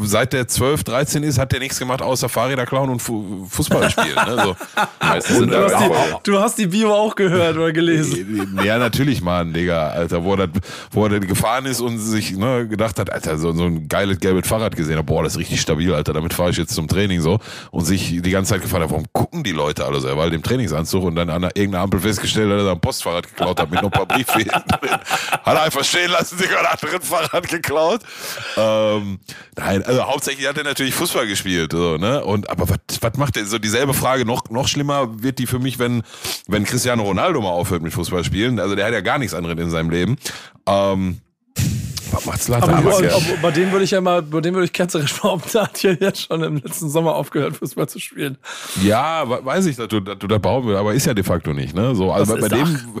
seit der 12, 13 ist, hat der nichts gemacht, außer Fahrräder klauen und Fußball spielen. Ne? So. und, du, hast die, du, hast die, Bio auch gehört oder gelesen. Ja, natürlich, Mann, Digga, Alter, wo er, wo er gefahren ist und sich ne, gedacht hat, Alter, so, so ein geiles gelbes Fahrrad gesehen hat, boah, das ist richtig stabil, Alter, damit fahre ich jetzt zum Training so und sich die ganze Zeit gefragt hat, warum gucken die Leute alle so? Er war halt im Trainingsanzug und dann an irgendeiner Ampel festgestellt, dass er ein Postfahrrad geklaut hat mit noch ein paar Briefwegen drin. Hat er einfach stehen lassen, sich ein anderes Fahrrad geklaut. Ähm, nein, also hauptsächlich hat er natürlich Fußball gespielt, so, ne? Und aber was macht er? So dieselbe Frage, noch, noch schlimmer wird die für mich, wenn, wenn Cristiano Ronaldo mal aufhört mit Fußball spielen. Also der hat ja gar nichts anderes in seinem Leben. Ähm, was macht Zlatan? Aber, aber, aber bei dem würde ich ja mal, bei dem würde ich ketzerisch behaupten, der hat ja jetzt schon im letzten Sommer aufgehört, Fußball zu spielen. Ja, weiß ich, dass du, dass du da behaupten willst, aber ist ja de facto nicht, ne? So, also bei, bei dem,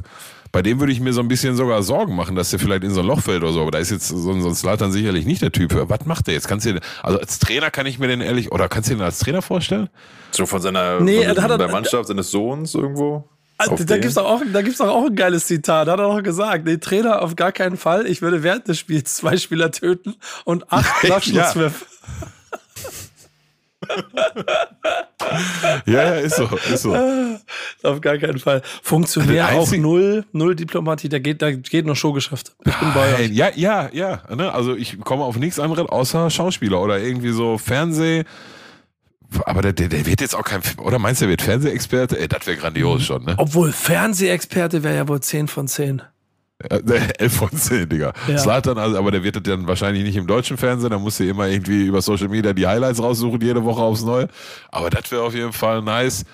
bei dem würde ich mir so ein bisschen sogar Sorgen machen, dass der vielleicht in so ein Loch fällt oder so. Aber da ist jetzt so, ein Slatan sicherlich nicht der Typ. Was macht der jetzt? Kannst du also als Trainer kann ich mir den ehrlich, oder kannst du den als Trainer vorstellen? So von seiner nee, von, der Mannschaft seines Sohns irgendwo? Also, da gibt es auch, da gibt's auch ein geiles Zitat. Da hat er auch gesagt, nee, Trainer auf gar keinen Fall. Ich würde während des Spiels zwei Spieler töten und acht Nachschlusswürfe. Ja. Ja, ja, ist so, ist so. Auf gar keinen Fall. Funktionär auch null, null Diplomatie, da geht, da geht noch Showgeschäft. Ich bin bei Ja, ja, ja. Ne? Also ich komme auf nichts anderes außer Schauspieler oder irgendwie so Fernseh. Aber der, der, der wird jetzt auch kein, oder meinst du, der wird Fernsehexperte? Ey, das wäre grandios mhm. schon, ne? Obwohl Fernsehexperte wäre ja wohl 10 von 10. 11 von 10, Digga. Ja. Slatan, also, aber der wird dann wahrscheinlich nicht im deutschen Fernsehen, da musst du immer irgendwie über Social Media die Highlights raussuchen, jede Woche aufs Neue. Aber das wäre auf jeden Fall nice.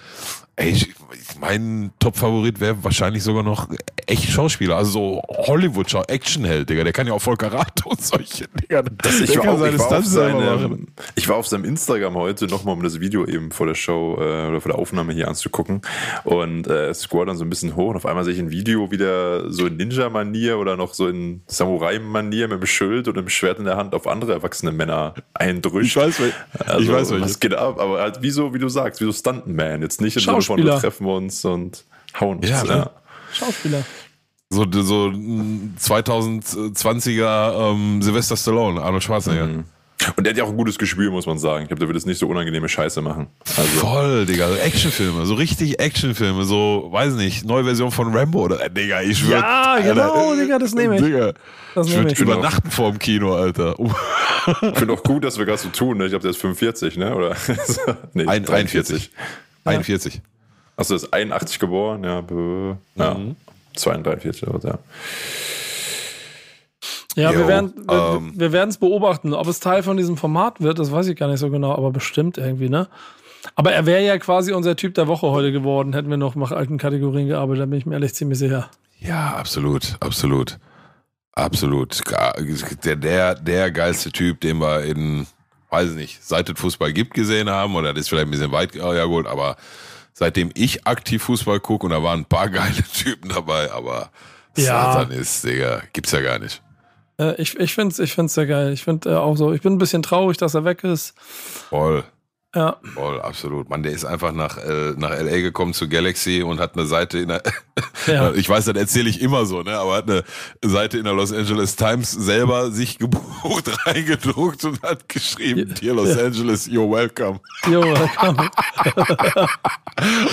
Ey, ich, mein Top-Favorit wäre wahrscheinlich sogar noch echt Schauspieler, also so Hollywood-Schau, Actionheld, Digga. Der kann ja auch voll Karate und solche Digga. Das, ich, war auch, ich, war seine, ich, war auf seinem Instagram heute nochmal, um das Video eben vor der Show äh, oder vor der Aufnahme hier anzugucken. Und äh, scroll dann so ein bisschen hoch und auf einmal sehe ich ein Video wieder so in Ninja-Manier oder noch so in Samurai-Manier mit dem Schild und einem Schwert in der Hand auf andere erwachsene Männer eindrückt. Ich weiß, also, ich weiß, was geht ab, aber halt wie so, wie du sagst, wie so Stuntman. Jetzt nicht in so von, wir treffen uns und hauen uns. Ja, ne? Schauspieler. So, so 2020er ähm, Sylvester Stallone, Arnold Schwarzenegger. Mhm. Und der hat ja auch ein gutes Gespür, muss man sagen. Ich glaube, der wird jetzt nicht so unangenehme Scheiße machen. Also. Voll, Digga. So Actionfilme, so richtig Actionfilme, so, weiß nicht, neue Version von Rambo oder, äh, Digga, ich würde. Ja, genau, Alter, Digga, das nehme ich. Digga, das ich würde übernachten vor dem Kino, Alter. Uh. Ich finde auch gut, dass wir gerade so tun, ne? Ich glaube, der ist 45, ne? Oder? nee, 41. 41. Achso, ist 81 geboren, ja. ja. Mhm. 32 oder so, ja. Ja, Yo, wir werden ähm. wir es beobachten. Ob es Teil von diesem Format wird, das weiß ich gar nicht so genau, aber bestimmt irgendwie, ne? Aber er wäre ja quasi unser Typ der Woche heute geworden, hätten wir noch nach alten Kategorien gearbeitet, da bin ich mir ehrlich ziemlich sicher. Ja, absolut, absolut. Absolut. Der, der, der geilste Typ, den wir in, weiß ich nicht, seit es Fußball gibt, gesehen haben, oder das ist vielleicht ein bisschen weit ja, gut, aber seitdem ich aktiv Fußball gucke und da waren ein paar geile Typen dabei, aber ja. Satan ist, Digga, gibt's ja gar nicht. Äh, ich ich finde es ich find's sehr geil. Ich finde äh, auch so, ich bin ein bisschen traurig, dass er weg ist. Voll. Ja. Voll, absolut. Man, der ist einfach nach, äh, nach LA gekommen zu Galaxy und hat eine Seite in der, ja. ich weiß, das erzähle ich immer so, ne, aber hat eine Seite in der Los Angeles Times selber sich gebucht, reingedruckt und hat geschrieben, Dear Los ja. Angeles, you're welcome. You're welcome.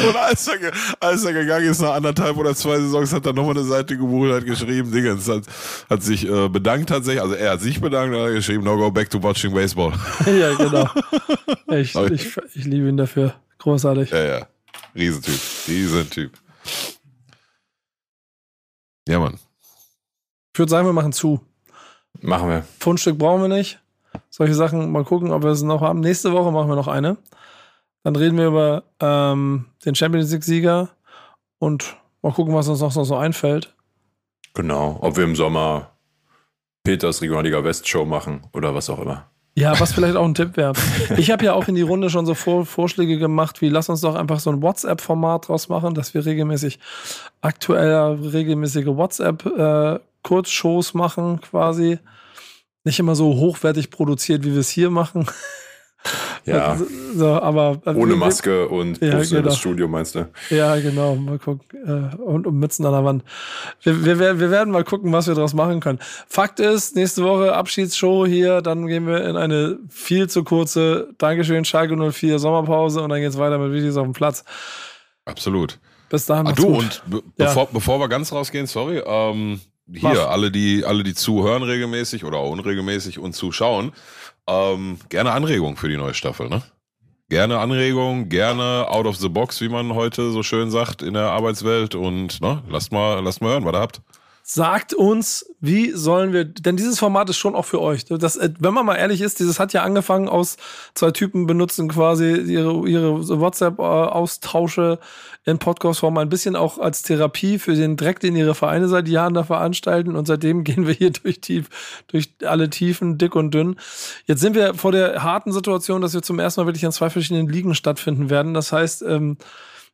und als er, als er gegangen ist nach anderthalb oder zwei Saisons, hat er nochmal eine Seite gebucht, hat geschrieben, Dingens, hat, hat sich äh, bedankt tatsächlich, also er hat sich bedankt, hat geschrieben, no go back to watching baseball. ja, genau. Echt ich, ich liebe ihn dafür. Großartig. Ja, ja. Riesentyp. Riesentyp. Ja, Mann. Ich würde sagen, wir machen zu. Machen wir. Fundstück brauchen wir nicht. Solche Sachen, mal gucken, ob wir es noch haben. Nächste Woche machen wir noch eine. Dann reden wir über ähm, den Champions League-Sieger und mal gucken, was uns noch so einfällt. Genau, ob wir im Sommer Peters Regionalliga West Show machen oder was auch immer. Ja, was vielleicht auch ein Tipp wäre. Ich habe ja auch in die Runde schon so Vor Vorschläge gemacht, wie lass uns doch einfach so ein WhatsApp-Format draus machen, dass wir regelmäßig aktuell regelmäßige WhatsApp-Kurzshows äh, machen, quasi. Nicht immer so hochwertig produziert, wie wir es hier machen. Ja. So, aber, äh, Ohne Maske und ja, genau. das Studio, meinst du? Ja, genau. Mal gucken. Äh, und, und Mützen an der Wand. Wir, wir, wir werden mal gucken, was wir daraus machen können. Fakt ist, nächste Woche Abschiedsshow hier. Dann gehen wir in eine viel zu kurze Dankeschön, Schalke 04 Sommerpause und dann geht's weiter mit Videos auf dem Platz. Absolut. Bis dahin. Ah, du, gut. und be ja. bevor, bevor wir ganz rausgehen, sorry, ähm, hier, Mach. alle, die, alle, die zuhören regelmäßig oder auch unregelmäßig und zuschauen, ähm, gerne Anregungen für die neue Staffel, ne? Gerne Anregungen, gerne out of the box, wie man heute so schön sagt in der Arbeitswelt. Und ne, lasst mal, lasst mal hören, was ihr habt. Sagt uns, wie sollen wir, denn dieses Format ist schon auch für euch. Das, äh, wenn man mal ehrlich ist, dieses hat ja angefangen aus zwei Typen benutzen quasi ihre, ihre WhatsApp-Austausche in Podcast-Form ein bisschen auch als Therapie für den Dreck, den ihre Vereine seit Jahren da veranstalten. Und seitdem gehen wir hier durch, tief, durch alle Tiefen, dick und dünn. Jetzt sind wir vor der harten Situation, dass wir zum ersten Mal wirklich in zwei verschiedenen Ligen stattfinden werden. Das heißt, ähm,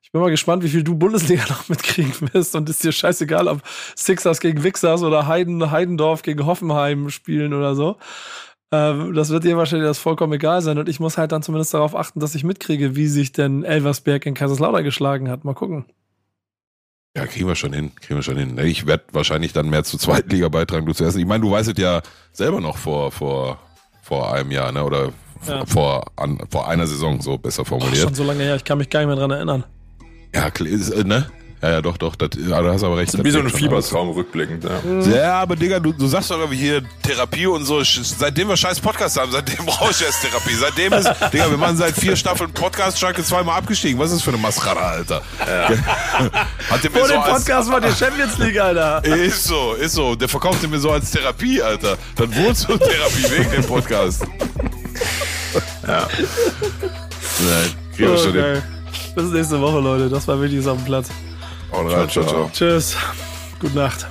ich bin mal gespannt, wie viel du Bundesliga noch mitkriegen wirst und ist dir scheißegal, ob Sixers gegen Wixers oder Heiden, Heidendorf gegen Hoffenheim spielen oder so. Ähm, das wird dir wahrscheinlich das vollkommen egal sein und ich muss halt dann zumindest darauf achten, dass ich mitkriege, wie sich denn Elversberg in Kaiserslautern geschlagen hat. Mal gucken. Ja, kriegen wir schon hin, kriegen wir schon hin. Ich werde wahrscheinlich dann mehr zur zweiten Liga beitragen, du zuerst. Ich meine, du weißt es ja selber noch vor, vor, vor einem Jahr, ne? Oder ja. vor, an, vor einer Saison, so besser formuliert. Oh, schon so lange her, ich kann mich gar nicht mehr dran erinnern. Ja, äh, ne? Ja, ja, doch, doch. Das, ja, du hast aber recht. Das ist wie so ein Fiebertraum rückblickend. Ja. Mhm. ja, aber Digga, du, du sagst doch irgendwie hier Therapie und so. Seitdem wir scheiß Podcast haben, seitdem brauche ich erst Therapie. Seitdem ist, Digga, wir machen seit vier Staffeln Podcast, Schalke zweimal abgestiegen. Was ist das für eine Mascara, Alter? Ja. Hat Vor so dem Podcast war die Champions League, Alter. Ist so, ist so. Der verkauft mir so als Therapie, Alter. Dann wohnst du Therapie wegen dem Podcast. ja. Nein, kriegen wir oh, schon den. Bis nächste Woche, Leute. Das war wirklich auf dem Platz. Haut rein, ciao, ciao. Tschüss. Gute Nacht.